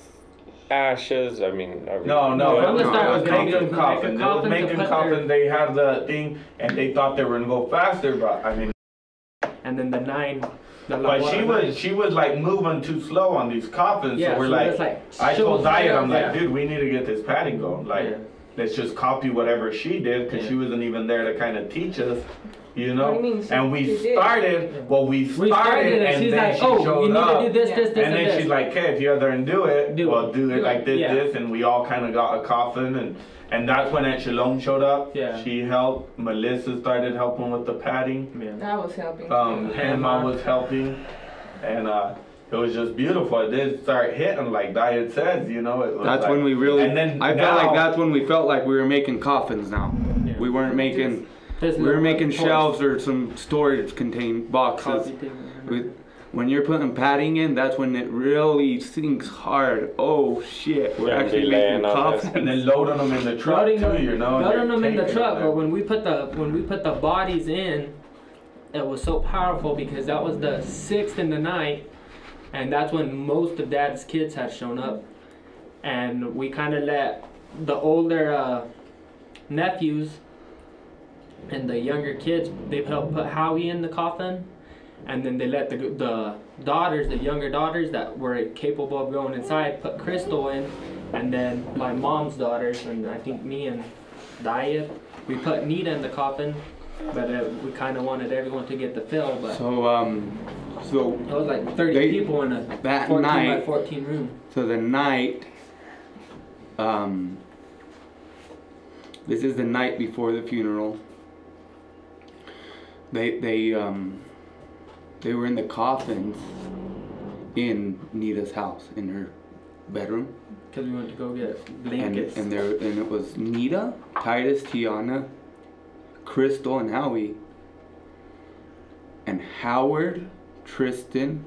ashes. I mean, are we- No, no, From the start, was it was making be- coffin. make It a was coffin to making coffin. They had the thing, and they thought they were gonna go faster, but I mean, And then the nine. But she was she was like moving too slow on these coffins. Yeah, so we're so like, like, I told Dyer, I'm like, dude, we need to get this padding going. Like, Yeah. Let's just copy whatever she did because Yeah. she wasn't even there to kind of teach us. You know, What do you mean? She- and we she did. started. Well, we started, We started and, and she's then like, she oh, you need up. to do this, Yeah. this, this, And and, then this. she's like, "Okay, if you're there and do it, Do well, do it Do like it. this, Yeah. this." And we all kind of got a coffin, and and that's when Aunt Shalom showed up. Yeah. She helped. Melissa started helping with the padding. Yeah. I was helping. Um, too. Panama was helping, and uh, it was just beautiful. It did start hitting, like Dyer says, you know. It was That's like- when we really. And then I felt like that's when we felt like we were making coffins. Now Yeah. we weren't making. This We were little making horse shelves or some storage contained boxes. With, when you're putting padding in, that's when it really sinks hard. Oh shit, we're Yeah, actually making coffins. and coffins. then loading them in the truck Loading too, them, you know. loading them in the truck, them but when we put the when we put the bodies in, it was so powerful because that was the sixth in the night, and that's when most of Dad's kids had shown up, and we kind of let the older uh, nephews and the younger kids they helped put Howie in the coffin, and then they let the the daughters, the younger daughters that were capable of going inside, put Crystal in, and then my mom's daughters and I think me and Dyer, we put Nita in the coffin, but uh, we kind of wanted everyone to get the fill, but So um, so it was like 30 They- people in a that 14 by night, 14 room. so the night, um, this is the night before the funeral. They they um, they were in the coffins in Nita's house in her bedroom. Because we went to go get and blankets. and there and it was Nita, Titus, Tiana, Crystal, and Howie. And Howard, Tristan,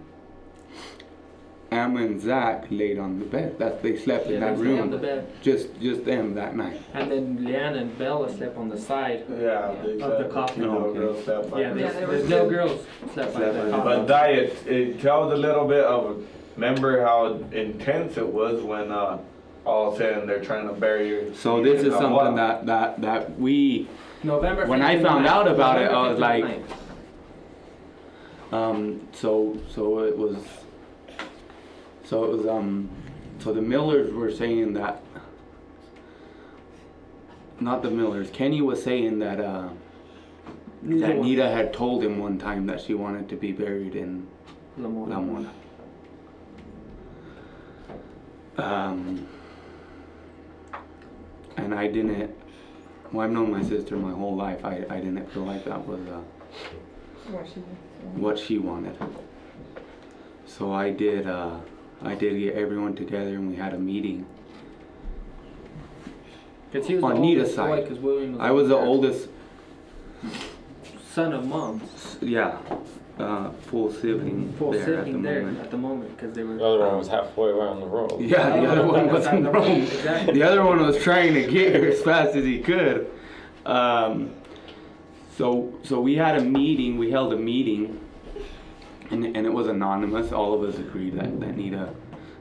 Emma, and Zach laid on the bed. That they slept in that they slept on the room. bed. Just just them that night. And then Leanna and Bella slept on the side. Yeah, they Of the said coffin. two little Okay. girls slept by Yeah, they, Yeah, they the were girls slept by Slept the by the coffin. But diet, it tells a little bit of. Remember how intense it was when uh, all of a sudden they're trying to bury you. So this is something that that that we November When I found night. out about it, I was like- night. Um, so so it was so it was um so the Millers were saying that not the Millers. Kenny was saying that uh that Nita had told him one time that she wanted to be buried in La Mora. La Mora. Um and I didn't well I've known my sister my whole life. I, I didn't feel like that was uh What she- wanted. So I did uh I did get everyone together and we had a meeting. Because he was On the Nita's oldest boy, side. 'cause William was I was the third. oldest son of mom. yeah, uh full sibling Full there at the sibling there moment. at the moment because they were. The other one was halfway around the world. Yeah, the other one was in Rome. Exactly. The other one was trying to get here as fast as he could. Um, so so we had a meeting. We held a meeting, and and it was anonymous. All of us agreed that that Nita.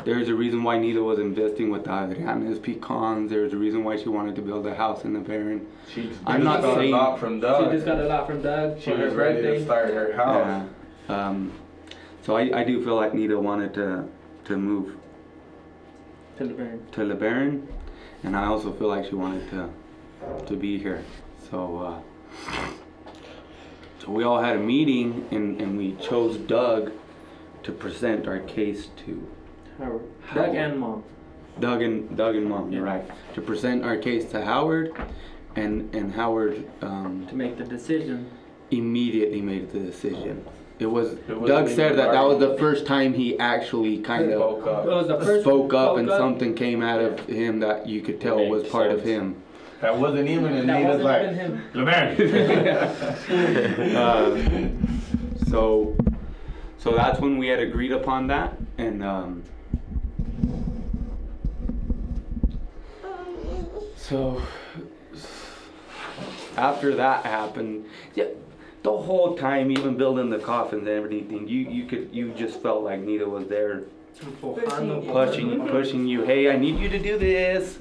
There's a reason why Nita was investing with the Adriana's pecans. There's a reason why she wanted to build a house in the Baron. She I'm not got saying- a lot from She Doug. just got a lot from Doug. She for her was ready birthday. to start her house. Yeah. Um, so I, I do feel like Nita wanted to to move To the burn. to LeBaron, and I also feel like she wanted to to be here. So uh, so we all had a meeting, and, and we chose Doug to present our case to Howard. Howard. Doug and mom. Doug and Doug and Mom. You're Yeah. right. To present our case to Howard, and and Howard um, To make the decision. immediately made the decision. It was It wasn't Doug said that that was the first time he actually kind of Spoke up. It was the first spoke up and spoke something came out of him that you could tell was part of him. That wasn't even in That Nita's wasn't like, even him. LeBaron. Uh, so, so that's when we had agreed upon that, and um, so after that happened, yeah, the whole time, even building the coffins and everything, you you could you just felt like Nita was there Empujando. pushing pushing you. Hey, I need you to do this.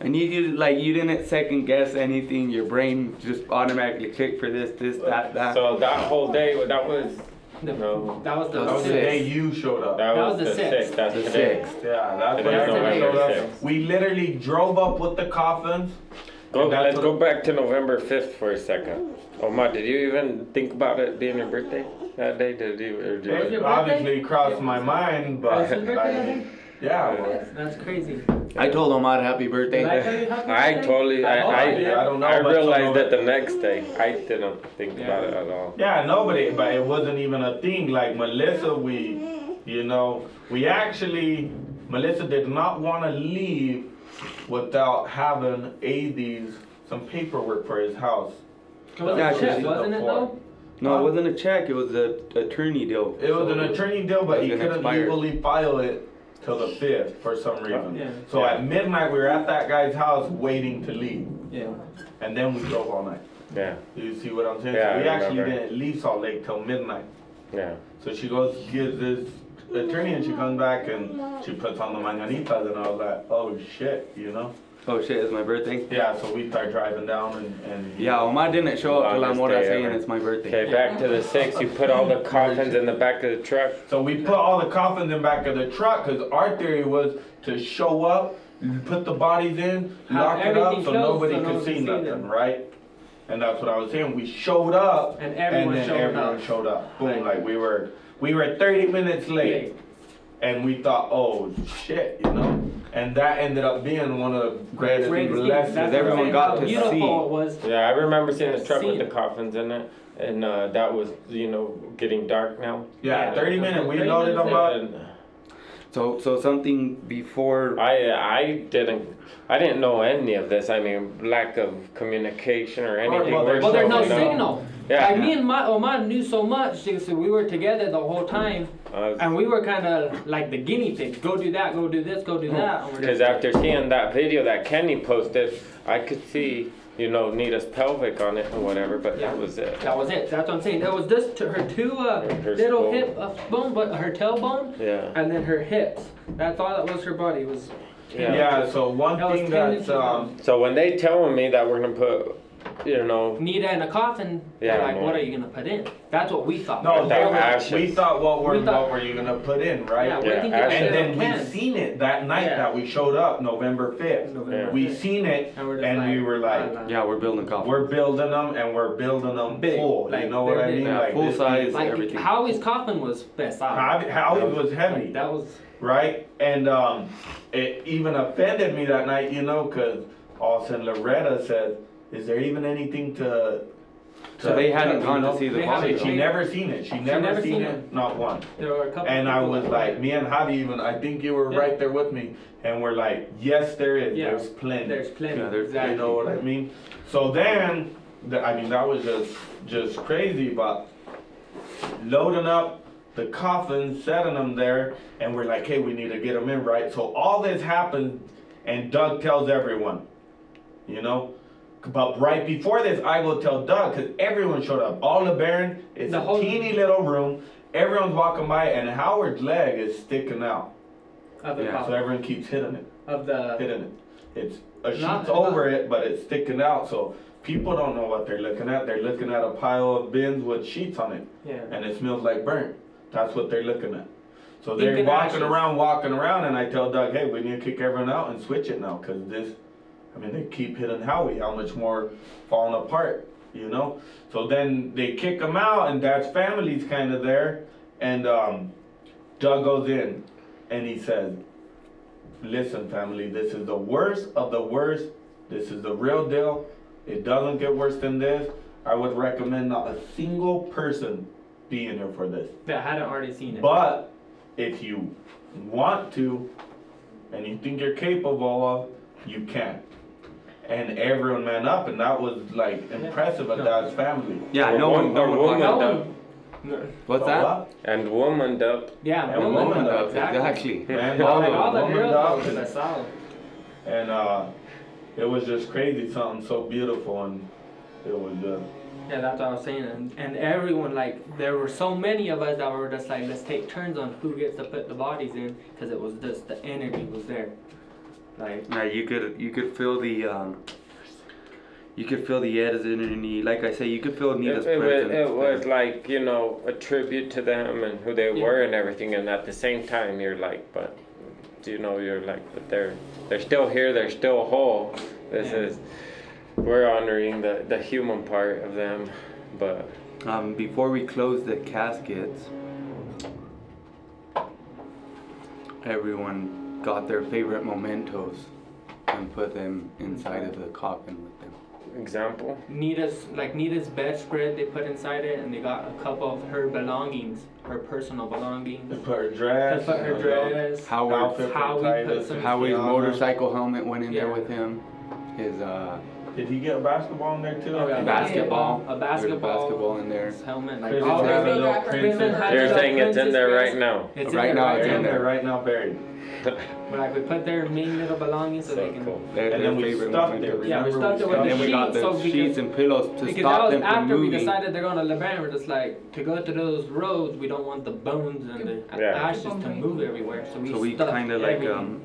I need you to like you didn't second guess anything. Your brain just automatically clicked for this, this, that, that. So that whole day, that was The- No. That was the That That was the day you showed up. that, That was, was the the sixth. sixth. That's the today. sixth. Yeah, that's Today when is everyone November showed up. sixth. We literally drove up with the coffins Go, let's go back to November 5th for a second. Omar, did you even think about it being your birthday that day? Did you? Or did Was It you? obviously crossed my mind, but Was his birthday I- that day? yeah, well, That's crazy. I told Omar happy birthday. Did I tell you happy I birthday? totally, I, I, did. I don't know, I but realized some of it it- the next day. I didn't think about it at all. yeah, nobody, but it wasn't even a thing. Like Melissa, we, you know, we actually, Melissa did not want to leave without having A's some paperwork for his house. Was Yeah, it she's check, in the wasn't it though? No, it wasn't a check. It was a attorney deal. It was an attorney deal, but he gonna couldn't expire. legally file it till the fifth for some reason. Yeah. So Yeah. at midnight, we were at that guy's house waiting to leave, Yeah. and then we drove all night. Yeah, You see what I'm saying? Yeah, so we I actually remember. didn't leave Salt Lake till midnight. yeah. So she goes, gives this attorney, and she comes back and she puts on the mañanitas, and I was like, oh shit, you know? Oh shit, it's my birthday. Yeah, so we start driving down, and, and Yeah, Omar didn't show up till Longest I'm day saying ever. it's my birthday. Okay, back to the six. You put all the coffins in the back of the truck. So we put all the coffins in back of the truck because our theory was to show up, put the bodies in, lock it up so nobody so could see see nothing, them. right? And that's what I was saying. We showed up, And everyone then showed everyone up. showed up. Boom! Right. Like we were, we were 30 minutes late, Late. and we thought, oh shit, you know. And that ended up being one of the greatest Great scheme. lessons. That's everyone got to how see. Beautiful it was. Yeah, I remember seeing the truck with the coffins in it, and uh, that was, you know, getting dark now. Yeah, Yeah. 30 minutes. We loaded them minutes up. And So so something before. I, I didn't, I didn't know any of this. I mean, lack of communication or anything. well, We're there's Well, there's no know, signal. Yeah. Like me and my Omar knew so much because we were together the whole time, uh, and we were kind of like the guinea pigs. Go do that. Go do this. Go do that. Because after seeing that video that Kenny posted, I could see, you know, Nita's pelvic on it or whatever, but Yeah. that was it. That was it. That's what I'm saying. That was just to her two uh, Her little skull. hip uh, bone, but her tailbone, Yeah. and then her hips. That's all that was her body was. Yeah. Yeah. So one That thing 10 that's um. So when they telling me that we're gonna put, you know, Nita in a coffin. Yeah, they're like, no. what are you gonna put in? That's what we thought. No, Without they were, ashes. we thought what were We thought- what were you gonna put in, right? Yeah, Yeah, we're thinking And then we cans. seen it that night Yeah. that we showed up, November fifth. November We seen it, And we're and like, we were like, uh, Yeah, we're building coffee. we're building them, and we're building them Big, full. like, you know what I mean? Yeah, like full this size. is- Like everything. Howie's coffin was best out. How, how it was heavy, Like, that was right? And um, it even offended me that night, you know, because all of a sudden Loretta said, "Is there even anything to?" So they hadn't you gone to see the They body. haven't. She though. never seen it. She never, never seen, seen it, it. not one. there were a couple. And I people was that like, me and Javi even, I think you were Yeah. right there with me, and we're like, yes, there is. Yeah. There's plenty. There's plenty. Yeah, there's- exactly. You know what I mean? So then, the, I mean, that was just just crazy, but loading up the coffins, setting them there, and we're like, hey, we need to get them in, right? So all this happened, and Doug tells everyone, you know? But right before this, I will tell Doug, because everyone showed up. All the Baron, it's The a whole- teeny little room. Everyone's walking by, and Howard's leg is sticking out. Of the Yeah, So everyone keeps hitting it Of the. hitting it. It's a sheet's Not- over it, but it's sticking out. So people don't know what they're looking at. They're looking at a pile of bins with sheets on it, Yeah. and it smells like burnt. That's what they're looking at. So they're walking around, walking around, and I tell Doug, "Hey, we need to kick everyone out and switch it now, because this. I mean, they keep hitting Howie. How much more falling apart, you know? So then they kick him out, and Dad's family's kind of there, and um, Doug goes in, and he says, Listen, family, this is the worst of the worst. This is the real deal. It doesn't get worse than this. I would recommend not a single person being here for this. That hadn't already seen it. But if you want to and you think you're capable of, you can. And everyone man up, and that was like impressive of No. Dad's family. Yeah, Or no one- one. No or one. woman. no one. What's that? and womaned up. Yeah, And woman. woman up, exactly. exactly. Man All Like all the girls up, was best out. and uh, it was just crazy, something so beautiful, and it was just. Yeah, that's what I was saying. And, and everyone, like, there were so many of us that were just like, let's take turns on who gets to put the bodies in, because it was just, the energy was there. Like, Yeah, you could you could feel the um, you could feel the energy. Like I say, you could feel It, Nita's it, was, presence. it was like, you know, a tribute to them and who they Yeah. were and everything. And at the same time, you're like, but, do you know, you're like, but they're, they're still here. They're still whole. This Yeah. is, we're honoring the, the human part of them, but Um, before we close the caskets, everyone got their favorite mementos and put them inside of the coffin with them. example. Nita's like Nita's bedspread they put inside it, and they got a couple of her belongings, her personal They belongings. put her They put her dress. Howard, outfit How for we put Titus some- and Howard's Tiana. motorcycle helmet went in there with him. His uh, Did he get a basketball in there too? Oh, yeah. basketball. A There's a basketball in there. Helmet, like Crystal is a little princess. They're saying it's in there right now. It's Right in now there, it's They're right in there. there right now buried. But like we put their main little belongings so, So they can. cool. They're And then we stuffed mementos. it. Yeah, we stuffed it with stuffed And then we got sheets, the so because- sheets and pillows to Because stop that was them from after we decided they're going to LeBaron. We're just like to go to those roads. We don't want the bones and the Yeah. ashes to move everywhere. So we So we kind of like um,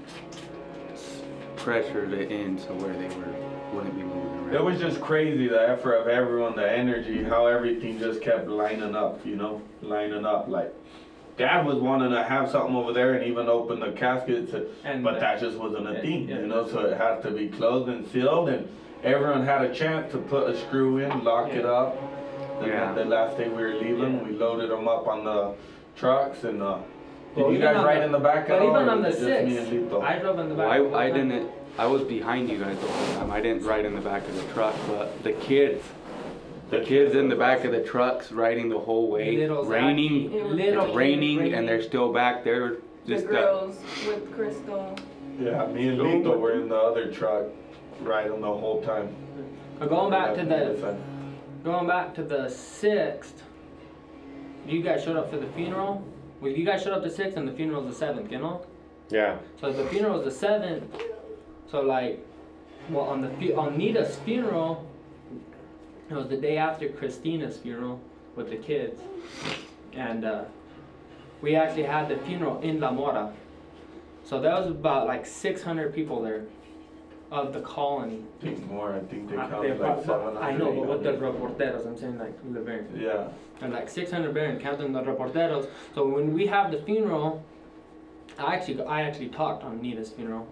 s- pressured it in so where they were wouldn't be moving around. It was just crazy, the effort of everyone, the energy, how everything just kept lining up, you know, lining up. Like, Dad was wanting to have something over there and even open the casket, to, And but the- that just wasn't a Yeah, thing, yeah. you know. So it had to be closed and sealed, and everyone had a chance to put a screw in, lock it up. And Yeah. the last day we were leaving, Yeah. we loaded them up on the trucks and. Uh, did Well, you guys ride the- in the back But at all? even or on the was it just me and Lito? I drove in the back. Well, the whole I, I didn't. I was behind you guys the whole time. I didn't ride in the back of the truck, but the kids, the kids in the back of the trucks riding the whole way, Little Zachy, raining. little It's raining, and they're still back there. The Just girls with Crystal. Yeah, me and Lito were in the other truck riding the whole time. But going back to Yeah, the going back to the sixth, you guys showed up for the funeral. Well, you guys showed up the sixth, and the funeral funeral's the seventh. You know. Yeah. So the funeral funeral's the seventh. So like, well, on the on Nita's funeral, it was the day after Christina's funeral with the kids, and uh, we actually had the funeral in La Mora. So that was about like 600 people there, of the colony. I think more, I think they I- counted like but- seven I know, but with the reporteros, I'm saying like Laverne. Yeah, And like 600 Baron counting the reporteros. So when we have the funeral, I actually I actually talked on Nita's funeral,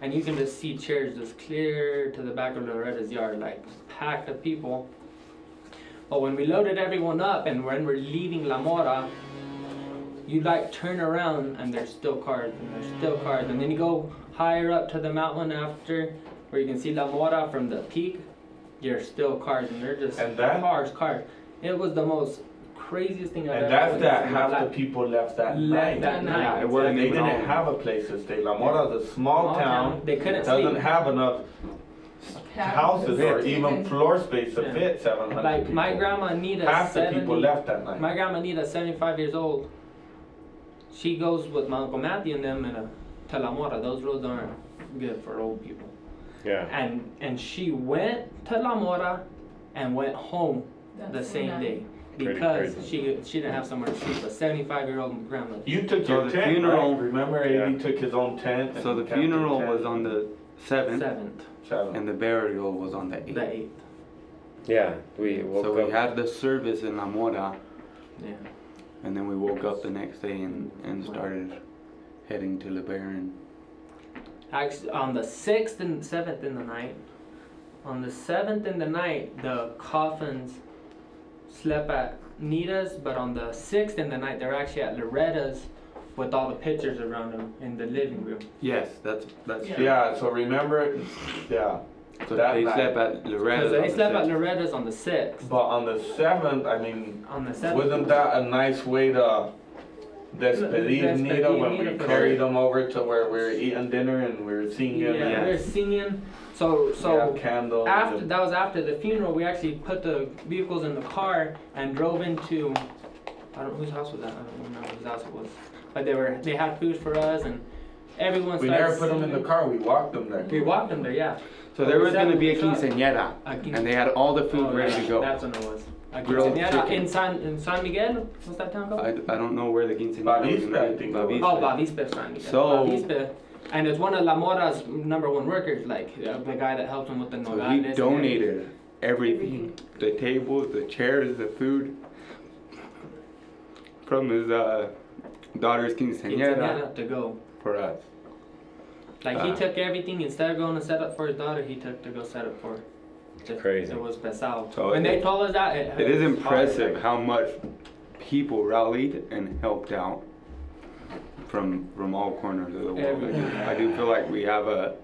and you can just see chairs just clear to the back of Loretta's yard, like packed of people. But when we loaded everyone up and when we're leaving La Mora, you like turn around and there's still cars and there's still cars, and then you go higher up to the mountain after where you can see La Mora from the peak. There's still cars and they're just And that- cars, cars. It was the most craziest thing I've and ever that's witnessed that half life. the people left that Left night. that night. Yeah, it And they didn't all- have a place to stay. La Mora's a small Small town, They couldn't doesn't sleep. have enough houses or even floor space to Yeah. fit seven hundred Like people. my grandma Anita, Half the people left that night. My grandma Anita, 75 years old. She goes with my uncle Matthew and them in a to La Mora. Those roads aren't good for old people. Yeah. And and she went to La Mora and went home the same nice. day Pretty because crazy. she she didn't have somewhere to sleep. A 75 year old grandmother. You took So your the tent, funeral- right? Remember, Yeah. Eddie took his own tent. and So the camped in funeral tent. was on the seventh, Seventh, Seven. and the burial was on the eighth. the eighth. Yeah. We woke So we up. had the service in La Mora, Yeah. and then we woke up the next day and, and started heading to LeBaron. Actually, on the sixth and seventh in the night, on the seventh in the night, the coffins slept at Nita's, but on the sixth in the night, they're actually at Loretta's with all the pictures around them in the living room. Yes, that's that's Yeah. true. Yeah, so remember, yeah. So That they night. slept at Loretta's. Because they on the slept at. Loretta's on the sixth. But on the seventh, I mean, On the seventh, wasn't that a nice way to despedir Despedir Nita when we carried them over to where we were eating dinner and we were singing yeah, and we were singing. So we so had candles. after that was after the funeral. We actually put the vehicles in the car and drove into. I don't know whose house was that. I don't remember whose house it was. But they were they had food for us and everyone. we never put them in the car. We walked them there. We walked them there, yeah. So there was gonna be a Seven quinceañera, A quin- and they had all the food Oh, ready yeah, to go. That's when it was. A Grilled quinceañera in San in San Miguel. What's that town called? I, I don't know where the quinceañera was Bavispe, gonna I think it was. Oh, Bavispe, San Miguel. So- Bavispe. And it's one of La Mora's number one workers, like uh, the guy that helped him with the So nogales. he donated everything, the tables, the chairs, the food, from his uh, daughter's everything. quinceañera Quinceañera to go. for us. Like he Uh, took everything instead of going to set up for his daughter, he took to go set up for It- Crazy. It was pesado. So when it- they told us that, it, It is impressive hard. how much people rallied and helped out from from all corners of the world. I do, I do feel like we have a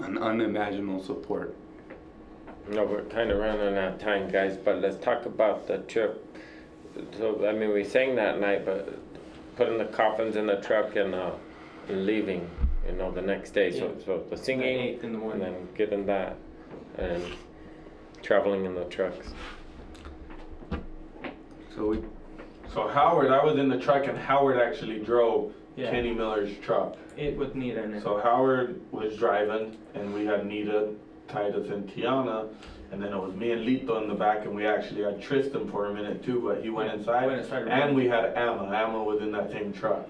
an unimaginable support. No, we're kind of running out of time, guys, but let's talk about the trip. So, I mean, we sang that night, but putting the coffins in the truck and, uh, and leaving, you know, the next day. So, Yeah. so the singing eight in the and then getting that and traveling in the trucks. So we So Howard, I was in the truck and Howard actually drove Yeah. Kenny Miller's truck. It with Nita in it. So Howard was driving and we had Nita, Titus and Tiana. And then it was me and Lito in the back and we actually had Tristan for a minute too, but he went inside. Went inside, And we had Emma, Emma was in that same truck.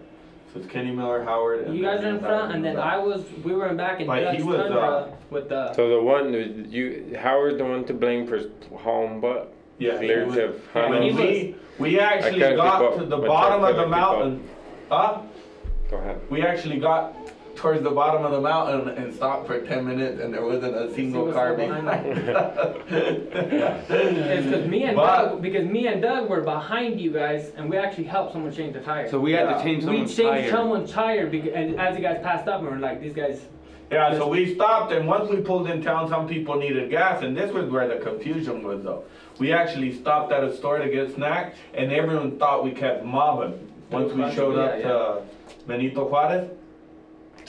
So it's Kenny Miller, Howard and You guys are in front, and then the I was. We were in back in But Dutch he was, Tundra uh, with the. So the one, you, Howard, the one to blame for home, but Yeah, he clear was- to Yeah, When he Hannah. we, we actually couldn't got up to the with bottom that, of the couldn't keep up. mountain, huh? Go ahead. We actually got towards the bottom of the mountain and stopped for ten minutes and there wasn't a single car behind behind It's because me and But- Doug, because me and Doug were behind you guys, and we actually helped someone change the tire. so we had Yeah. to change the tire. we someone's changed tire. someone's tire, because, and as you guys passed up, and we're like, these guys. Yeah, so we stopped and once we pulled in town, some people needed gas and this was where the confusion was though. We actually stopped at a store to get snacks and everyone thought we kept mobbing. Once we showed up to Benito Juarez,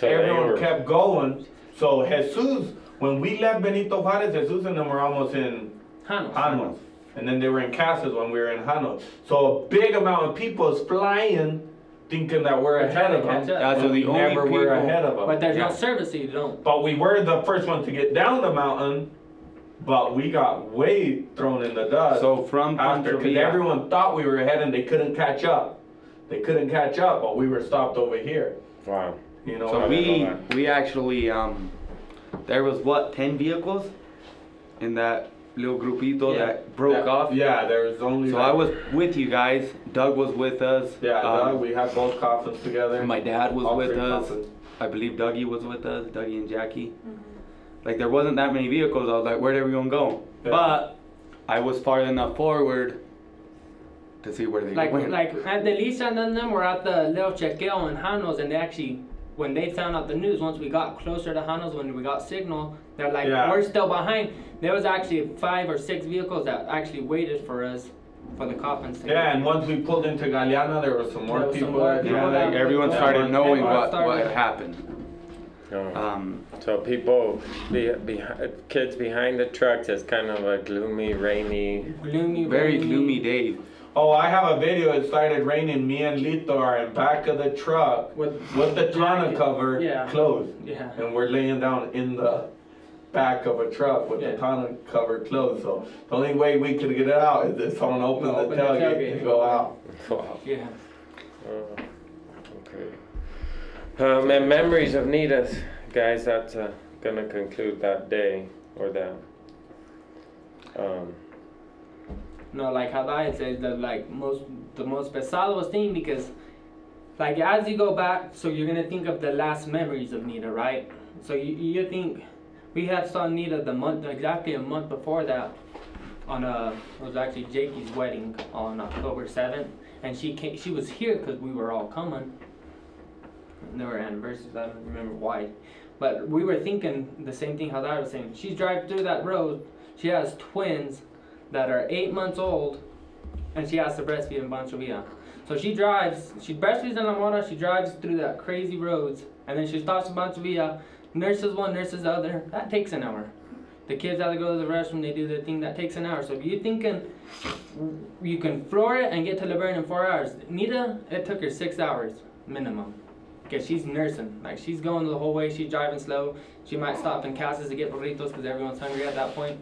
everyone kept going. So Jesus, when we left Benito Juarez, Jesus and them were almost in Janos. Janos. And then they were in Casas when we were in Janos. So a big amount of people is flying thinking that we're We're ahead of them. catch up. Yeah, so and the only never were people- ahead of them. But there's Yeah. no service, so you don't. But we were the first one to get down the mountain, but we got way thrown in the dust So from after because everyone thought we were ahead and they couldn't catch up. They couldn't catch up, but we were stopped over here. Wow. You know, So I we know we actually um there was what ten vehicles in that little grupito Yeah. that broke yeah, off. Yeah, there was only. So like- I was with you guys. Doug was with us. Yeah, um, Doug, we had both coffins together. my dad was All with us. coffins. I believe Dougie was with us. Dougie and Jackie. Like there wasn't that many vehicles. I was like, where are we gonna go? Yeah. But I was far enough forward to see where they Like, went. like at the Lisa and then them were at the little chequeo in Janos, and they actually, when they found out the news, once we got closer to Janos, when we got signal, they're like, Yeah. we're still behind. There was actually five or six vehicles that actually waited for us for the coffins to Yeah, and once we pulled into Galeana, there were some more There was some people. more that people yeah, like everyone started knowing what, what started- had happened. No. Um, So people, be, behind, kids behind the trucks, it's kind of a gloomy, rainy. gloomy, very rainy. gloomy day. Oh, I have a video. It started raining. Me and Lito are in back of the truck With, with the tonneau jacket. cover Yeah. closed. Yeah. and we're laying down in the back of a truck with Yeah. the tonneau cover closed. So the only way we could get it out is if someone opened Open the the tailgate tailgate. to go out. Wow. Yeah. Oh, okay. Um, memories of Nita's, guys. That's uh, gonna conclude that day or that. Um, No, like how I said that like most the most pesado thing because like as you go back, so you're gonna think of the last memories of Nita, right? So you you think we had saw Nita the month exactly a month before that on a it was actually Jakey's wedding on October seventh, and she came she was here because we were all coming. There were anniversaries. I don't remember why, but we were thinking the same thing. How I was saying, she's driving through that road. She has twins that are eight months old, and she has to breastfeed in Pancho Villa. So she drives, she breastfeeds in La Mora, she drives through that crazy roads, and then she stops in Pancho Villa, nurses one, nurses the other. That takes an hour. The kids have to go to the restroom, they do their thing, that takes an hour. So if you're thinking you can floor it and get to LeBaron in four hours, Nita, it took her six hours minimum. Because she's nursing. Like she's going the whole way, she's driving slow. She might stop in Casas to get burritos because everyone's hungry at that point.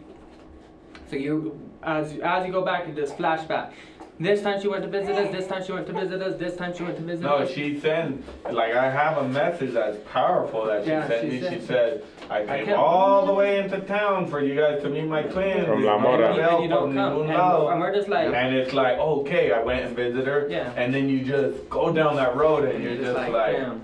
So you, as as you go back, you just flashback. This time she went to visit us. This time she went to visit us. This time she went to visit No, us. she sent like I have a message that's powerful that she Yeah, sent she me. said- she said I came kept- all the way into town for you guys to meet my twins. From La Mora. no And you don't come. And, and we're just like, And it's like, okay, I went and visited her. Yeah. And then you just go down that road and you're just like, damn.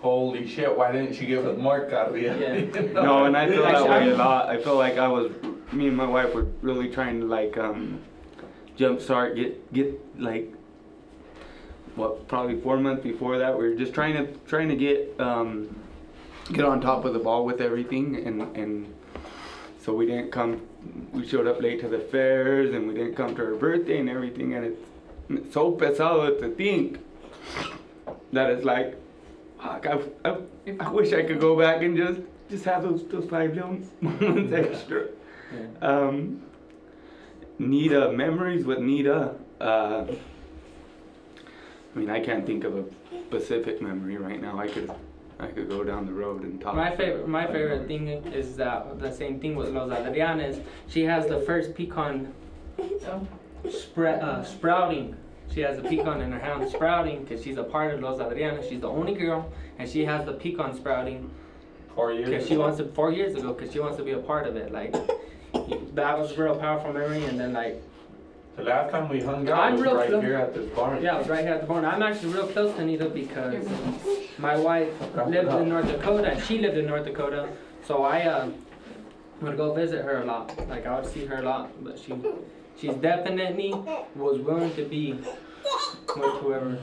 holy shit, why didn't she give us more carrilla? Yeah. No, and I feel that Actually, way a I'm- lot. I feel like I was, me and my wife were really trying to like um, jumpstart, get get like, what probably four months before that, we were just trying to trying to get um, get on top of the ball with everything, and and so we didn't come. We showed up late to the fairs, and we didn't come to her birthday and everything, and it's, it's so pesado to think that it's like, fuck, I, I, I wish I could go back and just just have those those five little moments extra. Yeah. Um, Nita memories with Nita. Uh, I mean, I can't think of a specific memory right now. I could I could go down the road and talk. My favorite, my favorite thing is that the same thing with Los Adrianes. She has the first pecan Oh. uh, sprouting. She has a pecan in her hand sprouting because she's a part of Los Adrianes. She's the only girl, and she has the pecan sprouting Four years. because she wants to four years ago because she wants to be a part of it. Like that was a real powerful memory, and then like The last time we hung out I'm was real right close. here at this barn. yeah, I was right here at the barn. I'm actually real close to Nita because my wife lived in North Dakota and she lived in North Dakota, so I uh, would go visit her a lot. Like I would see her a lot, but she she's definitely was willing to be with whoever.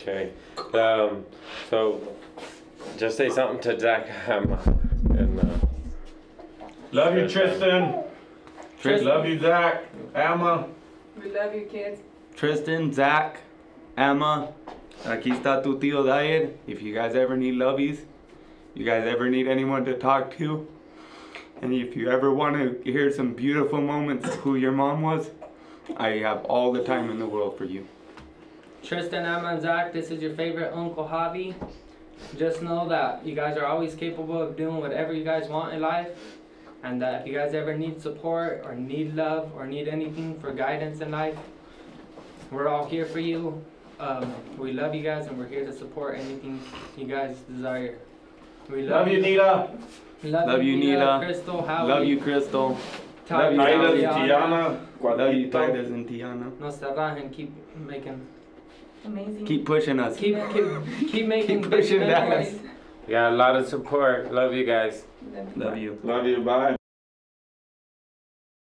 Okay. Um, so just say something to Zach um, and uh, Love you, Tristan. Tristan. Love you, Zach. Emma. We love you, kids. Tristan, Zach, Emma, aquí está tu tío Dyer. If you guys ever need lovies, you guys ever need anyone to talk to, and if you ever want to hear some beautiful moments of who your mom was, I have all the time in the world for you. Tristan, Emma, and Zach, this is your favorite Uncle Javi. Just know that you guys are always capable of doing whatever you guys want in life. And that if you guys ever need support or need love or need anything for guidance in life, we're all here for you. Um, we love you guys and we're here to support anything you guys desire. We Love you, Nita. Love, Love you, Nita. Crystal, Howie. Love you, Crystal. Love you, Titus, Tiana. Tiana. Love you, Cuadrito. Titus and Tiana. No se rajen, keep making, Amazing. Keep pushing us. keep, keep, keep making Keep pushing that. memories. we got a lot of support. Love you guys. Love you. Love you. Bye.